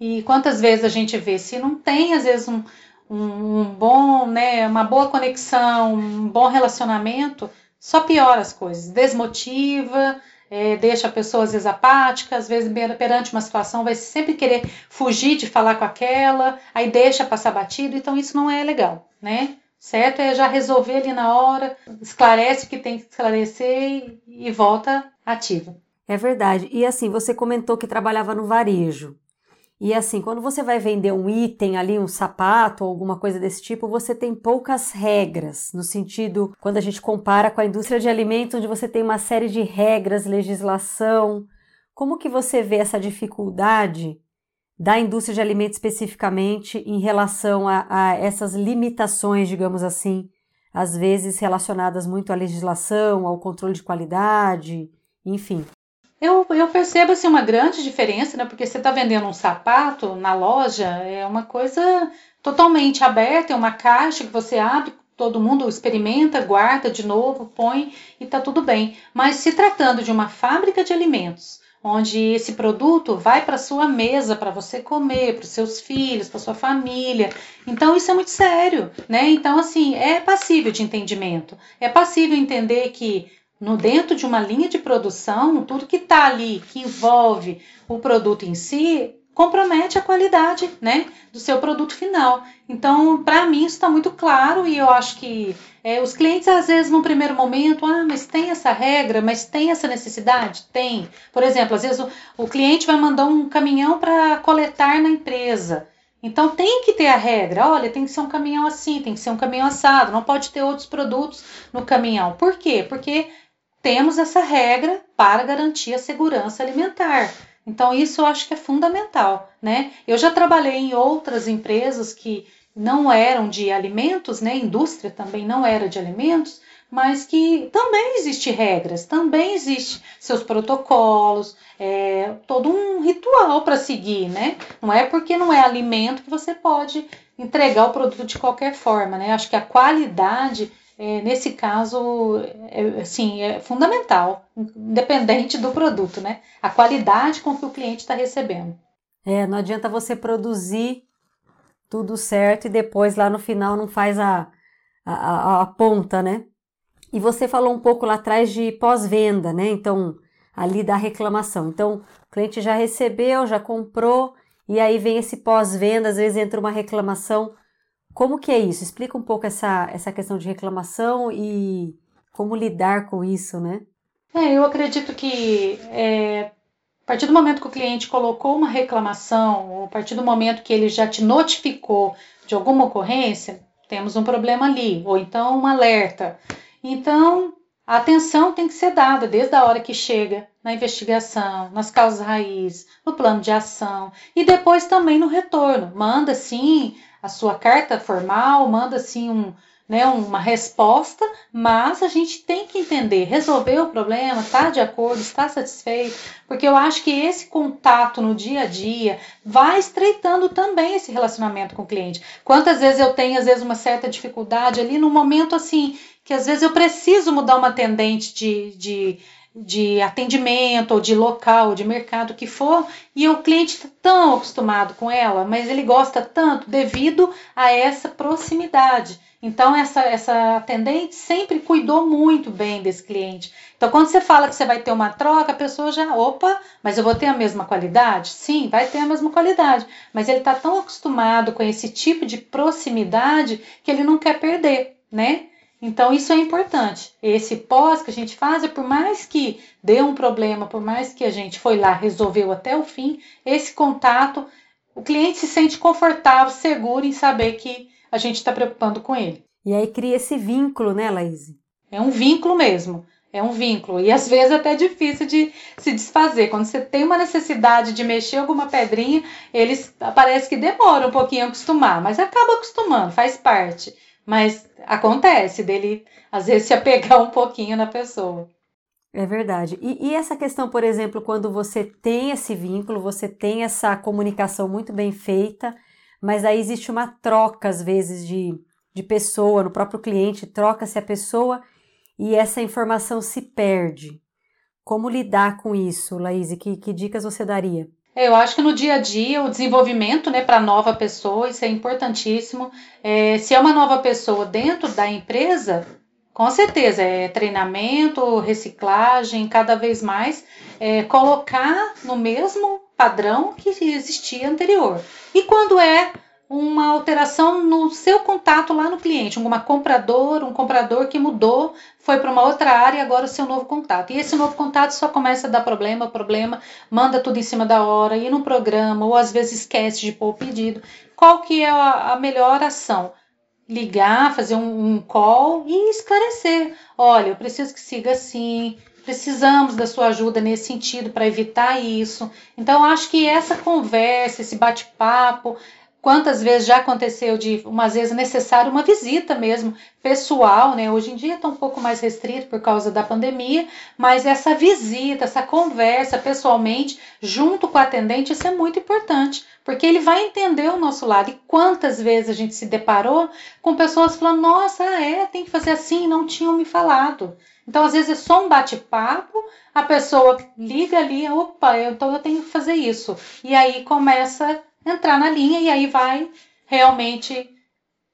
E quantas vezes a gente vê, se não tem, às vezes, um, um, bom, né, uma boa conexão, um bom relacionamento, só piora as coisas, desmotiva, é, deixa a pessoa às vezes apática, às vezes perante uma situação vai sempre querer fugir de falar com aquela, aí deixa passar batido, então isso não é legal, né? Certo? É já resolver ali na hora, esclarece o que tem que esclarecer e, e volta ativa. É verdade. E assim, você comentou que trabalhava no varejo. E assim, quando você vai vender um item ali, um sapato ou alguma coisa desse tipo, você tem poucas regras, no sentido, quando a gente compara com a indústria de alimentos, onde você tem uma série de regras, legislação. Como que você vê essa dificuldade da indústria de alimentos especificamente em relação a, a essas limitações, digamos assim, às vezes relacionadas muito à legislação, ao controle de qualidade, enfim? Eu, eu percebo assim, uma grande diferença, né? Porque você está vendendo um sapato na loja, é uma coisa totalmente aberta, é uma caixa que você abre, todo mundo experimenta, guarda de novo, põe e tá tudo bem. Mas se tratando de uma fábrica de alimentos, onde esse produto vai para sua mesa para você comer, para os seus filhos, para sua família. Então isso é muito sério, né? Então assim, é passível de entendimento. É passível entender que no dentro de uma linha de produção, tudo que está ali, que envolve o produto em si, compromete a qualidade né, do seu produto final. Então, para mim, isso está muito claro e eu acho que é, os clientes, às vezes, no primeiro momento, ah, mas tem essa regra, mas tem essa necessidade? Tem. Por exemplo, às vezes o, o cliente vai mandar um caminhão para coletar na empresa. Então tem que ter a regra, olha, tem que ser um caminhão assim, tem que ser um caminhão assado, não pode ter outros produtos no caminhão. Por quê? Porque temos essa regra para garantir a segurança alimentar. Então, isso eu acho que é fundamental, né? Eu já trabalhei em outras empresas que não eram de alimentos, né? Indústria também não era de alimentos, mas que também existe regras, também existe seus protocolos, é, todo um ritual para seguir, né? Não é porque não é alimento que você pode entregar o produto de qualquer forma, né? Acho que a qualidade é, nesse caso, é, assim, é fundamental, independente do produto, né? A qualidade com que o cliente está recebendo. É, não adianta você produzir tudo certo e depois lá no final não faz a, a, a ponta, né? E você falou um pouco lá atrás de pós-venda, né? Então, ali da reclamação. Então, o cliente já recebeu, já comprou, e aí vem esse pós-venda, às vezes entra uma reclamação. Como que é isso? Explica um pouco essa, essa questão de reclamação e como lidar com isso, né? É, eu acredito que é, a partir do momento que o cliente colocou uma reclamação, ou a partir do momento que ele já te notificou de alguma ocorrência, temos um problema ali, ou então um alerta. Então, a atenção tem que ser dada desde a hora que chega na investigação, nas causas raiz, no plano de ação e depois também no retorno. Manda sim a sua carta formal, manda assim um, né, uma resposta, mas a gente tem que entender, resolver o problema, está de acordo, está satisfeito, porque eu acho que esse contato no dia a dia vai estreitando também esse relacionamento com o cliente. Quantas vezes eu tenho, às vezes, uma certa dificuldade ali no momento assim, que às vezes eu preciso mudar uma tendente de, de de atendimento, ou de local, ou de mercado que for, e o cliente está tão acostumado com ela, mas ele gosta tanto devido a essa proximidade. Então, essa, essa atendente sempre cuidou muito bem desse cliente. Então, quando você fala que você vai ter uma troca, a pessoa já, opa, mas eu vou ter a mesma qualidade? Sim, vai ter a mesma qualidade. Mas ele está tão acostumado com esse tipo de proximidade que ele não quer perder, né? Então, isso é importante. Esse pós que a gente faz, é por mais que dê um problema, por mais que a gente foi lá, resolveu até o fim, esse contato, o cliente se sente confortável, seguro em saber que a gente está preocupando com ele. E aí cria esse vínculo, né, Laís? É um vínculo mesmo. É um vínculo. E às vezes até é difícil de se desfazer. Quando você tem uma necessidade de mexer alguma pedrinha, eles parece que demora um pouquinho a acostumar, mas acaba acostumando, faz parte. Mas acontece dele, às vezes, se apegar um pouquinho na pessoa. É verdade. E, e, essa questão, por exemplo, quando você tem esse vínculo, você tem essa comunicação muito bem feita, mas aí existe uma troca, às vezes, de, de pessoa, no próprio cliente, troca-se a pessoa e essa informação se perde. Como lidar com isso, Laís? Que, que dicas você daria? É, eu acho que no dia a dia o desenvolvimento né, para nova pessoa, isso é importantíssimo. É, se é uma nova pessoa dentro da empresa, com certeza, é treinamento, reciclagem, cada vez mais é, colocar no mesmo padrão que existia anterior. E quando é uma alteração no seu contato lá no cliente, uma comprador, um comprador que mudou, foi para uma outra área e agora o seu novo contato. E esse novo contato só começa a dar problema, problema, manda tudo em cima da hora, ir no programa, ou às vezes esquece de pôr o pedido. Qual que é a, a melhor ação? Ligar, fazer um, um call e esclarecer. Olha, eu preciso que siga assim, precisamos da sua ajuda nesse sentido para evitar isso. Então, acho que essa conversa, esse bate-papo, Quantas vezes já aconteceu de, umas vezes, necessário uma visita mesmo, pessoal, né? Hoje em dia está um pouco mais restrito por causa da pandemia, mas essa visita, essa conversa pessoalmente, junto com o atendente, isso é muito importante, porque ele vai entender o nosso lado. E quantas vezes a gente se deparou com pessoas falando: nossa, é, tem que fazer assim, não tinham me falado. Então, às vezes, é só um bate-papo, a pessoa liga ali, opa, então eu tenho que fazer isso. E aí começa entrar na linha e aí vai realmente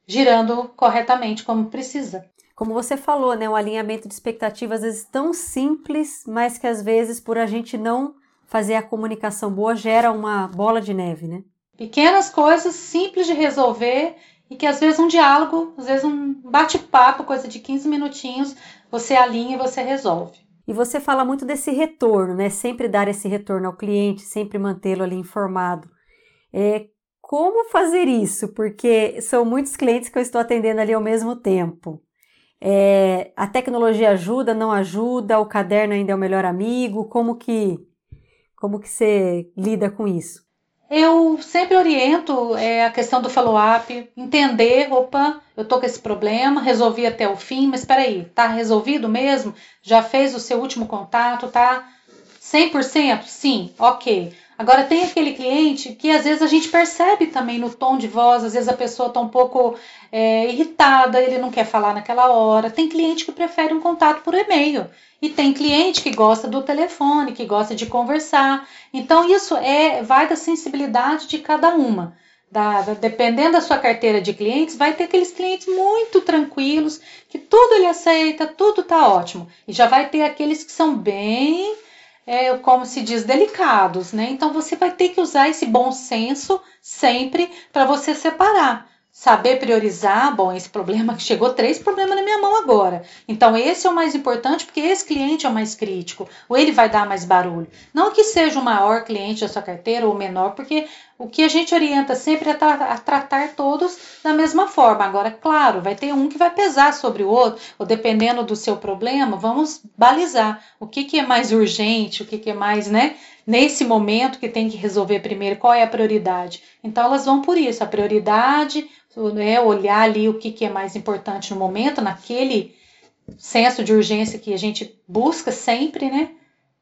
girando corretamente como precisa. Como você falou, né, um alinhamento de expectativas às vezes tão simples, mas que às vezes por a gente não fazer a comunicação boa gera uma bola de neve, né? Pequenas coisas simples de resolver e que às vezes um diálogo, às vezes um bate-papo, coisa de 15 minutinhos, você alinha e você resolve. E você fala muito desse retorno, né? Sempre dar esse retorno ao cliente, sempre mantê-lo ali informado. É, como fazer isso? Porque são muitos clientes que eu estou atendendo ali ao mesmo tempo. É, a tecnologia ajuda, não ajuda? O caderno ainda é o melhor amigo? Como que, como que você lida com isso? Eu sempre oriento é, a questão do follow-up, entender, opa, eu tô com esse problema, resolvi até o fim, mas espera aí, tá resolvido mesmo? Já fez o seu último contato, tá 100%? Sim, ok. Agora, tem aquele cliente que às vezes a gente percebe também no tom de voz, às vezes a pessoa está um pouco é, irritada, ele não quer falar naquela hora. Tem cliente que prefere um contato por e-mail. E tem cliente que gosta do telefone, que gosta de conversar. Então, isso é vai da sensibilidade de cada uma. Da, da, dependendo da sua carteira de clientes, vai ter aqueles clientes muito tranquilos, que tudo ele aceita, tudo tá ótimo. E já vai ter aqueles que são bem é, como se diz, delicados, né? Então você vai ter que usar esse bom senso sempre para você separar saber priorizar, bom, esse problema que chegou três problemas na minha mão agora. Então esse é o mais importante porque esse cliente é o mais crítico, ou ele vai dar mais barulho. Não que seja o maior cliente da sua carteira ou o menor, porque o que a gente orienta sempre é a tratar todos da mesma forma. Agora, claro, vai ter um que vai pesar sobre o outro, ou dependendo do seu problema, vamos balizar o que, que é mais urgente, o que, que é mais, né? Nesse momento que tem que resolver primeiro, qual é a prioridade. Então, elas vão por isso, a prioridade, né, olhar ali o que, que é mais importante no momento, naquele senso de urgência que a gente busca sempre, né?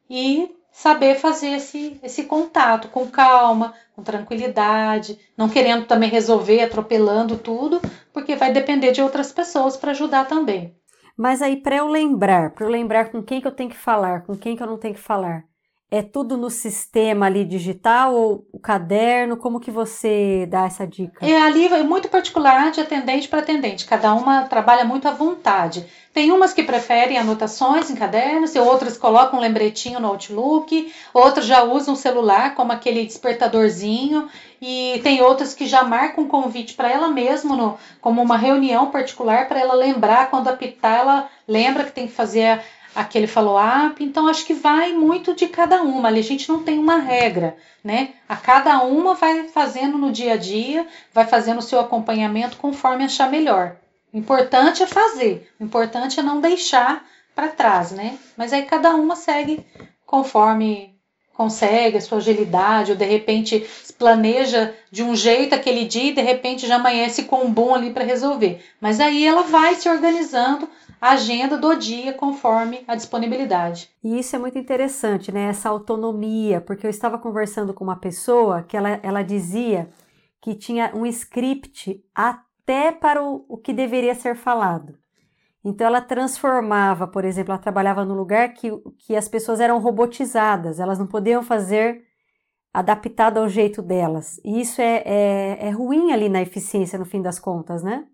E saber fazer esse, esse contato com calma, com tranquilidade, não querendo também resolver atropelando tudo, porque vai depender de outras pessoas para ajudar também. Mas aí, para eu lembrar, para eu lembrar com quem que eu tenho que falar, com quem que eu não tenho que falar, é tudo no sistema ali digital ou o caderno? Como que você dá essa dica? É ali é muito particular de atendente para atendente. Cada uma trabalha muito à vontade. Tem umas que preferem anotações em cadernos, e outras colocam um lembretinho no Outlook, outras já usam o celular como aquele despertadorzinho, e tem outras que já marcam um convite para ela mesma, como uma reunião particular, para ela lembrar, quando apitar, ela lembra que tem que fazer aquele follow-up. Então, acho que vai muito de cada uma. Ali a gente não tem uma regra, né? A cada uma vai fazendo no dia a dia, vai fazendo o seu acompanhamento conforme achar melhor. O importante é fazer, o importante é não deixar para trás, né? Mas aí cada uma segue conforme consegue a sua agilidade, ou de repente planeja de um jeito aquele dia e de repente já amanhece com um bom ali para resolver. Mas aí ela vai se organizando a agenda do dia conforme a disponibilidade. E isso é muito interessante, né? Essa autonomia, porque eu estava conversando com uma pessoa que ela, ela dizia que tinha um script até para o, o que deveria ser falado. Então ela transformava, por exemplo, ela trabalhava num lugar que, que as pessoas eram robotizadas, elas não podiam fazer adaptado ao jeito delas. E isso é, é, é ruim ali na eficiência, no fim das contas, né?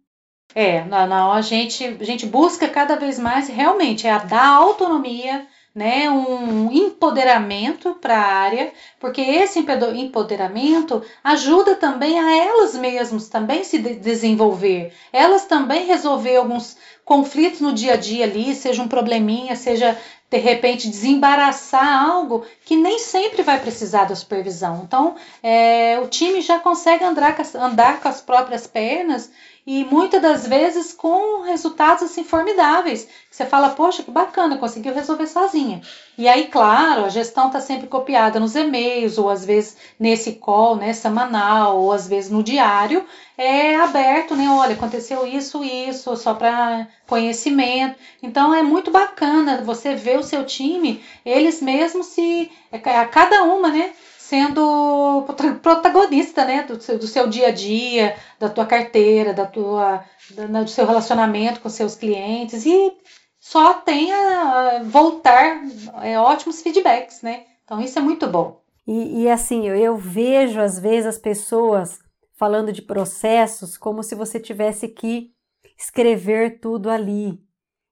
É, não, não, a gente, a gente busca cada vez mais realmente é a dar autonomia, né, um empoderamento para a área, porque esse empoderamento ajuda também a elas mesmas também se desenvolver, elas também resolver alguns conflitos no dia a dia ali, seja um probleminha, seja de repente desembaraçar algo que nem sempre vai precisar da supervisão. Então, é, o time já consegue andar, andar com as próprias pernas e muitas das vezes com resultados assim formidáveis. Você fala, poxa, que bacana, conseguiu resolver sozinha. E aí, claro, a gestão está sempre copiada nos e-mails, ou às vezes nesse call, né, semanal, ou às vezes no diário, é aberto, né? Olha, aconteceu isso, isso, só para conhecimento. Então é muito bacana você ver o seu time, eles mesmos se. É, a cada uma, né? Sendo protagonista, né, do seu, do seu dia a dia, da tua carteira, da tua, do seu relacionamento com seus clientes e só tem a voltar é, ótimos feedbacks, né? Então isso é muito bom. E, e assim, eu, eu vejo às vezes as pessoas falando de processos como se você tivesse que escrever tudo ali.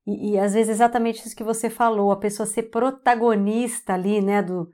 E, e, às vezes exatamente isso que você falou, a pessoa ser protagonista ali, né, do,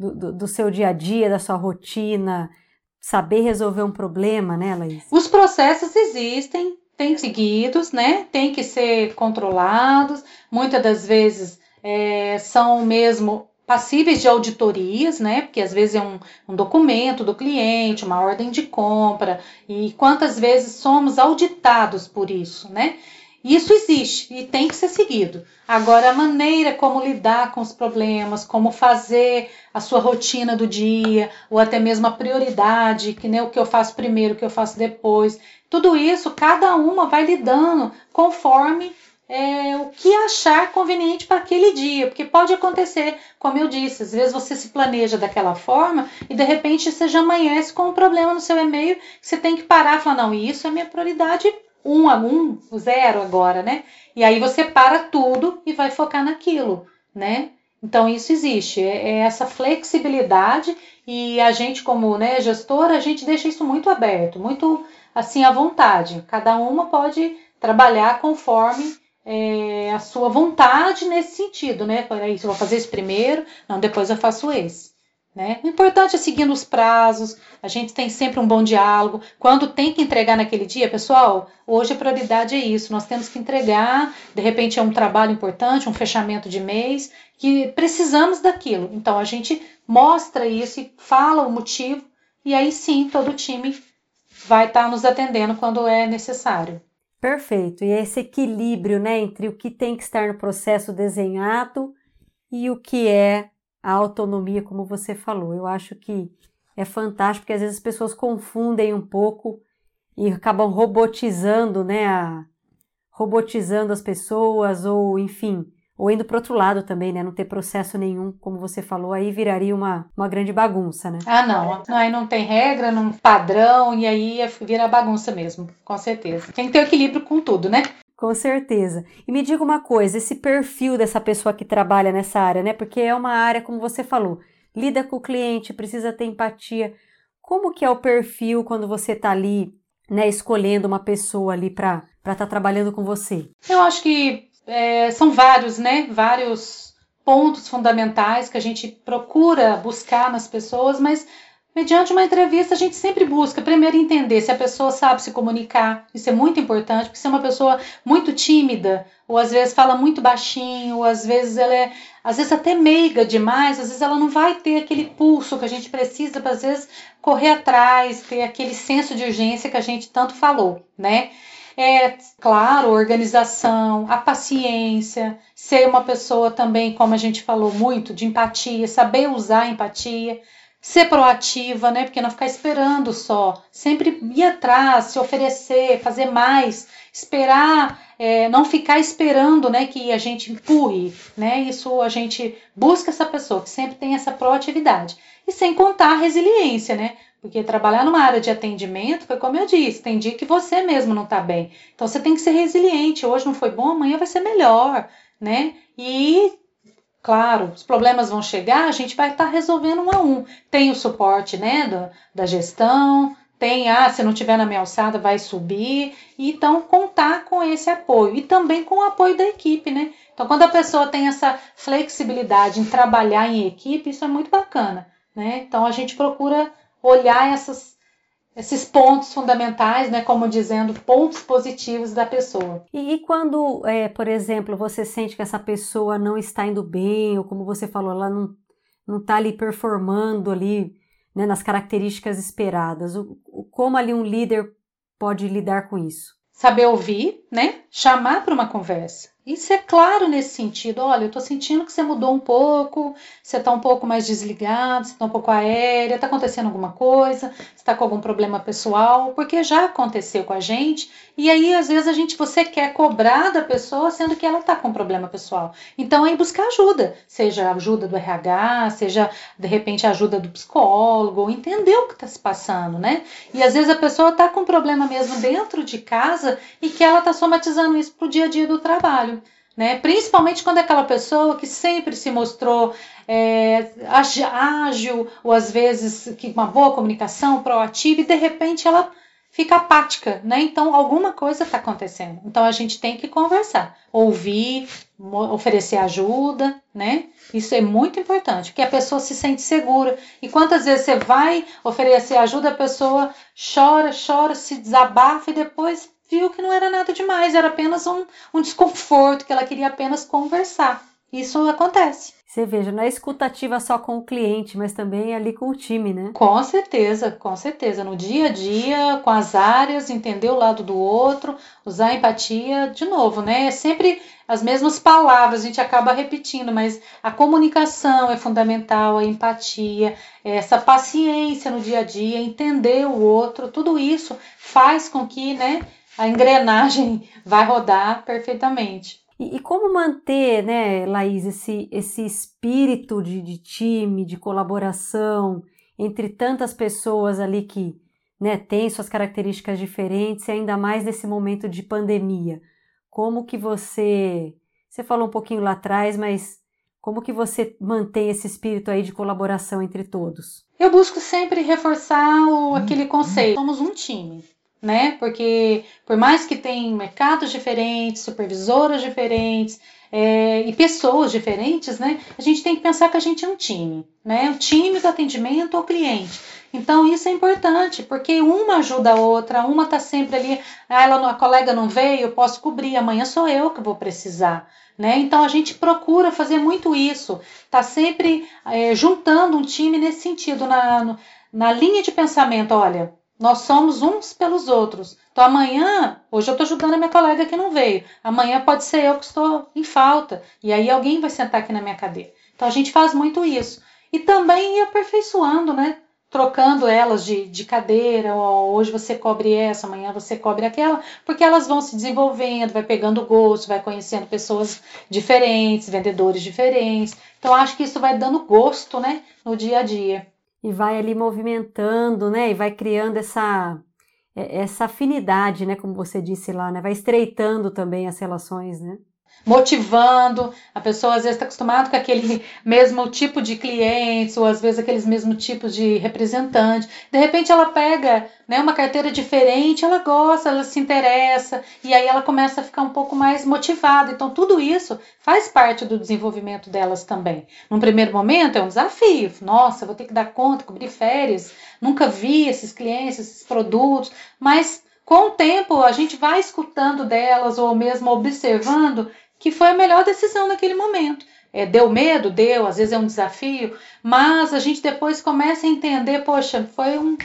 do, do, seu dia a dia, da sua rotina, saber resolver um problema, né, Laís? Os processos existem, têm seguidos, né? Tem que ser controlados. Muitas das vezes é, são mesmo passíveis de auditorias, né? Porque às vezes é um, um, documento do cliente, uma ordem de compra, e quantas vezes somos auditados por isso, né? Isso existe e tem que ser seguido. Agora, a maneira como lidar com os problemas, como fazer a sua rotina do dia, ou até mesmo a prioridade, que nem o que eu faço primeiro, o que eu faço depois, tudo isso, cada uma vai lidando conforme é, o que achar conveniente para aquele dia, porque pode acontecer, como eu disse, às vezes você se planeja daquela forma e de repente você já amanhece com um problema no seu e-mail, você tem que parar e falar, não, isso é minha prioridade um a um, zero agora, né? E aí você para tudo e vai focar naquilo, né? Então isso existe, é, é essa flexibilidade e a gente como né, gestora, a gente deixa isso muito aberto, muito assim à vontade. Cada uma pode trabalhar conforme é, a sua vontade nesse sentido, né? Isso, eu vou fazer isso primeiro, não, depois eu faço esse. Né? O importante é seguindo os prazos, a gente tem sempre um bom diálogo. Quando tem que entregar naquele dia, pessoal, hoje a prioridade é isso, nós temos que entregar, de repente é um trabalho importante, um fechamento de mês, que precisamos daquilo. Então a gente mostra isso e fala o motivo, e aí sim todo o time vai estar nos atendendo quando é necessário. Perfeito. E esse equilíbrio né, entre o que tem que estar no processo desenhado e o que é a autonomia, como você falou. Eu acho que é fantástico, porque às vezes as pessoas confundem um pouco e acabam robotizando, né? A, robotizando as pessoas, ou enfim, ou indo para outro lado também, né? Não ter processo nenhum, como você falou, aí viraria uma, uma grande bagunça, né? Ah, não. Aí não tem regra, não padrão, e aí vira bagunça mesmo, com certeza. Tem que ter equilíbrio com tudo, né? Com certeza. E me diga uma coisa, esse perfil dessa pessoa que trabalha nessa área, né? Porque é uma área, como você falou, lida com o cliente, precisa ter empatia. Como que é o perfil quando você está ali, né, escolhendo uma pessoa ali para estar tá trabalhando com você? Eu acho que é, são vários, né? Vários pontos fundamentais que a gente procura buscar nas pessoas, mas mediante uma entrevista a gente sempre busca primeiro entender se a pessoa sabe se comunicar. Isso é muito importante, porque se é uma pessoa muito tímida, ou às vezes fala muito baixinho, ou às vezes ela é, às vezes até meiga demais, às vezes ela não vai ter aquele pulso que a gente precisa para às vezes correr atrás, ter aquele senso de urgência que a gente tanto falou, né? É, claro, organização, a paciência, ser uma pessoa também, como a gente falou muito, de empatia, saber usar a empatia, ser proativa, né? Porque não ficar esperando só, sempre ir atrás, se oferecer, fazer mais, esperar, é, não ficar esperando, né, que a gente empurre, né? Isso a gente busca essa pessoa que sempre tem essa proatividade e sem contar a resiliência, né? Porque trabalhar numa área de atendimento foi como eu disse, tem dia que você mesmo não está bem. Então você tem que ser resiliente. Hoje não foi bom, amanhã vai ser melhor, né? E claro, os problemas vão chegar, a gente vai estar tá resolvendo um a um. Tem o suporte, né, da, da gestão, tem, ah, se não tiver na minha alçada, vai subir. Então, contar com esse apoio e também com o apoio da equipe, né? Então, quando a pessoa tem essa flexibilidade em trabalhar em equipe, isso é muito bacana, né? Então, a gente procura olhar essas, esses pontos fundamentais, né, como dizendo, pontos positivos da pessoa. E, e quando, é, por exemplo, você sente que essa pessoa não está indo bem, ou como você falou, ela não não está ali performando ali né, nas características esperadas, o, o, como ali um líder pode lidar com isso? Saber ouvir, né? Chamar para uma conversa. Isso é claro nesse sentido. Olha, eu estou sentindo que você mudou um pouco, você está um pouco mais desligado, você está um pouco aérea, está acontecendo alguma coisa, está com algum problema pessoal, porque já aconteceu com a gente. E aí, às vezes, a gente você quer cobrar da pessoa, sendo que ela está com um problema pessoal. Então, aí buscar ajuda, seja ajuda do RH, seja de repente ajuda do psicólogo, entender o que está se passando, né? E às vezes a pessoa está com um problema mesmo dentro de casa e que ela está somatizando isso para o dia a dia do trabalho né? Principalmente quando é aquela pessoa que sempre se mostrou é, ágil, ou às vezes que uma boa comunicação, proativa, e de repente ela fica apática, né? Então alguma coisa está acontecendo. Então a gente tem que conversar, ouvir, oferecer ajuda, né? Isso é muito importante, porque a pessoa se sente segura. E quantas vezes você vai oferecer ajuda, a pessoa chora, chora, se desabafa e depois viu que não era nada demais, era apenas um, um desconforto, que ela queria apenas conversar. Isso acontece. Você veja, não é escutativa só com o cliente, mas também ali com o time, né? Com certeza, com certeza. No dia a dia, com as áreas, entender o lado do outro, usar a empatia, de novo, né? É sempre as mesmas palavras, a gente acaba repetindo, mas a comunicação é fundamental, a empatia, essa paciência no dia a dia, entender o outro, tudo isso faz com que, né, a engrenagem vai rodar perfeitamente. E, e, como manter, né, Laís, esse, esse espírito de, de time, de colaboração entre tantas pessoas ali que né, têm suas características diferentes e ainda mais nesse momento de pandemia? Como que você. Você falou um pouquinho lá atrás, mas como que você mantém esse espírito aí de colaboração entre todos? Eu busco sempre reforçar o, aquele conceito. Somos um time né? Porque por mais que tem mercados diferentes, supervisoras diferentes é, e pessoas diferentes, né? A gente tem que pensar que a gente é um time, né? O time do atendimento ao cliente. Então isso é importante, porque uma ajuda a outra, uma tá sempre ali, ah, ela, a colega não veio, eu posso cobrir, amanhã sou eu que vou precisar. Né? Então a gente procura fazer muito isso, tá sempre é, juntando um time nesse sentido, na, na linha de pensamento, olha, nós somos uns pelos outros. Então amanhã, hoje eu estou ajudando a minha colega que não veio. Amanhã pode ser eu que estou em falta. E aí alguém vai sentar aqui na minha cadeira. Então a gente faz muito isso. E também ir aperfeiçoando, né? Trocando elas de, de cadeira, ó, hoje você cobre essa, amanhã você cobre aquela, porque elas vão se desenvolvendo, vai pegando gosto, vai conhecendo pessoas diferentes, vendedores diferentes. Então acho que isso vai dando gosto, né, no dia a dia e vai ali movimentando, né? E vai criando essa é, essa afinidade, né, como você disse lá, né, vai estreitando também as relações, né? Motivando. A pessoa às vezes está acostumada com aquele mesmo tipo de clientes, ou às vezes aqueles mesmos tipos de representante. De repente ela pega né, uma carteira diferente, ela gosta, ela se interessa, e aí ela começa a ficar um pouco mais motivada. Então, tudo isso faz parte do desenvolvimento delas também. Num primeiro momento é um desafio. Nossa, vou ter que dar conta, cobrir férias, nunca vi esses clientes, esses produtos, mas com o tempo a gente vai escutando delas ou mesmo observando que foi a melhor decisão naquele momento. É, deu medo? Deu, às vezes é um desafio, mas a gente depois começa a entender, poxa, foi um,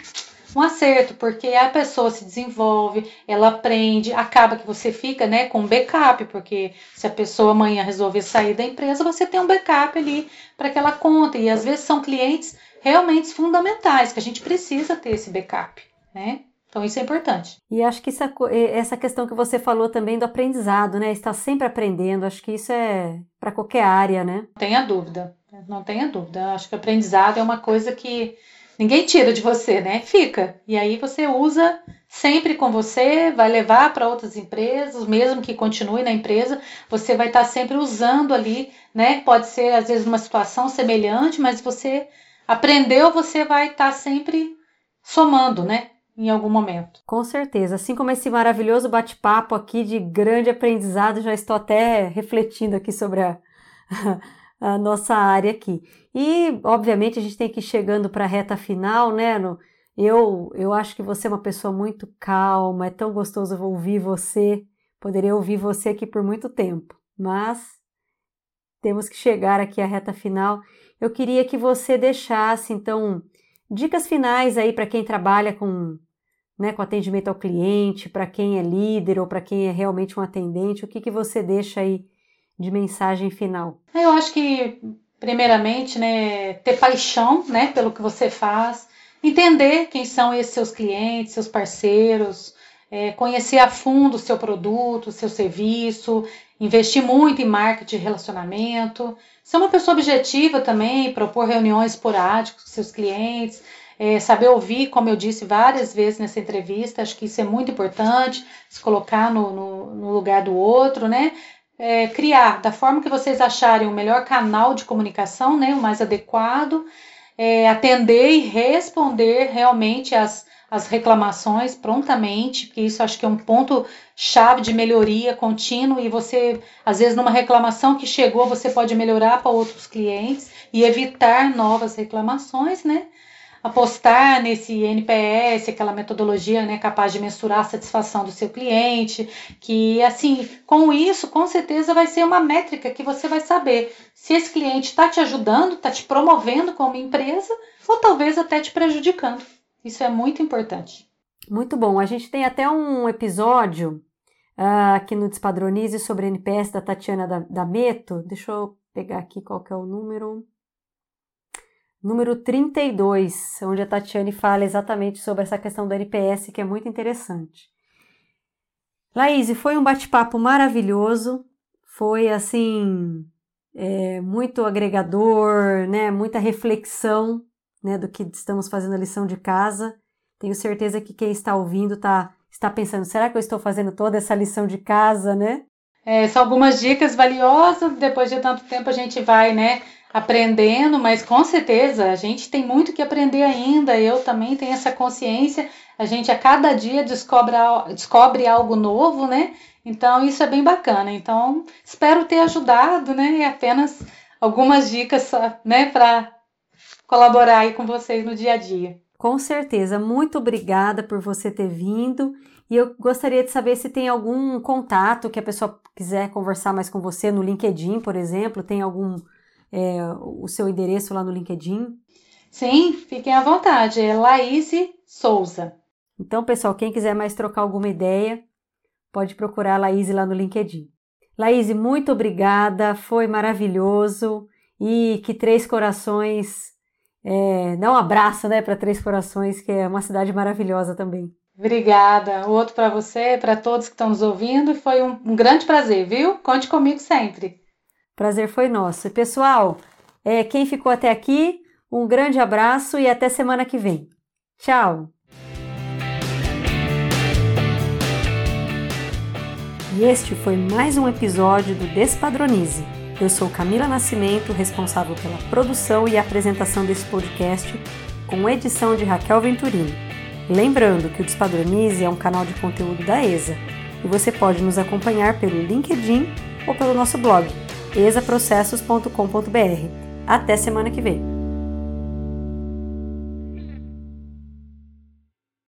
um acerto, porque a pessoa se desenvolve, ela aprende, acaba que você fica né, com backup, porque se a pessoa amanhã resolver sair da empresa, você tem um backup ali para que ela conta. E às vezes são clientes realmente fundamentais, que a gente precisa ter esse backup. Né? Então isso é importante. E acho que essa, essa questão que você falou também do aprendizado, né? Estar sempre aprendendo, acho que isso é para qualquer área, né? Não tenha dúvida, não tenha dúvida. Acho que o aprendizado é uma coisa que ninguém tira de você, né? Fica. E aí você usa sempre com você, vai levar para outras empresas, mesmo que continue na empresa, você vai estar sempre usando ali, né? Pode ser às vezes numa situação semelhante, mas você aprendeu, você vai estar sempre somando, né? Em algum momento. Com certeza. Assim como esse maravilhoso bate-papo aqui de grande aprendizado, já estou até refletindo aqui sobre a, a nossa área aqui. E, obviamente, a gente tem que ir chegando para a reta final, né? No, eu, eu acho que você é uma pessoa muito calma, é tão gostoso ouvir você. Poderia ouvir você aqui por muito tempo, mas temos que chegar aqui à reta final. Eu queria que você deixasse, então, dicas finais aí para quem trabalha com né, com atendimento ao cliente, para quem é líder ou para quem é realmente um atendente, o que, que você deixa aí de mensagem final? Eu acho que, primeiramente, né, ter paixão né, pelo que você faz, entender quem são esses seus clientes, seus parceiros, é, conhecer a fundo o seu produto, o seu serviço, investir muito em marketing e relacionamento, ser uma pessoa objetiva também, propor reuniões esporádicas com seus clientes, é, saber ouvir, como eu disse várias vezes nessa entrevista, acho que isso é muito importante, se colocar no, no, no lugar do outro, né? É, criar da forma que vocês acharem o melhor canal de comunicação, né, o mais adequado, é, atender e responder realmente as, as reclamações prontamente, porque isso acho que é um ponto chave de melhoria contínua e você, às vezes, numa reclamação que chegou, você pode melhorar para outros clientes e evitar novas reclamações, né? Apostar nesse NPS, aquela metodologia né, capaz de mensurar a satisfação do seu cliente, que assim, com isso, com certeza vai ser uma métrica que você vai saber se esse cliente está te ajudando, está te promovendo como empresa, ou talvez até te prejudicando. Isso é muito importante. Muito bom. A gente tem até um episódio uh, aqui no Despadronize sobre NPS da Tatiana da, da Meto. Deixa eu pegar aqui qual que é o número número 32, onde a Tatiane fala exatamente sobre essa questão do NPS, que é muito interessante. Laís, foi um bate-papo maravilhoso, foi assim, é, muito agregador, né, muita reflexão né, do que estamos fazendo a lição de casa. Tenho certeza que quem está ouvindo tá, está pensando, será que eu estou fazendo toda essa lição de casa, né? É, são algumas dicas valiosas, depois de tanto tempo a gente vai, né, aprendendo, mas com certeza a gente tem muito que aprender ainda. Eu também tenho essa consciência. A gente a cada dia descobre, descobre algo novo, né? Então isso é bem bacana. Então espero ter ajudado, né? E apenas algumas dicas, né, para colaborar aí com vocês no dia a dia. Com certeza. Muito obrigada por você ter vindo. E eu gostaria de saber se tem algum contato que a pessoa quiser conversar mais com você no LinkedIn, por exemplo, tem algum é, o seu endereço lá no LinkedIn? Sim, fiquem à vontade. É Laís Souza. Então, pessoal, quem quiser mais trocar alguma ideia, pode procurar a Laís lá no LinkedIn. Laís, muito obrigada, foi maravilhoso e que Três Corações é, dá um abraço né, para Três Corações, que é uma cidade maravilhosa também. Obrigada. Outro para você, para todos que estão nos ouvindo. Foi um, um grande prazer, viu? Conte comigo sempre. Prazer foi nosso. Pessoal, é, quem ficou até aqui, um grande abraço e até semana que vem. Tchau! E este foi mais um episódio do Despadronize. Eu sou Camila Nascimento, responsável pela produção e apresentação desse podcast, com edição de Raquel Venturini. Lembrando que o Despadronize é um canal de conteúdo da ESA e você pode nos acompanhar pelo LinkedIn ou pelo nosso blog esaprocessos.com.br. Até semana que vem!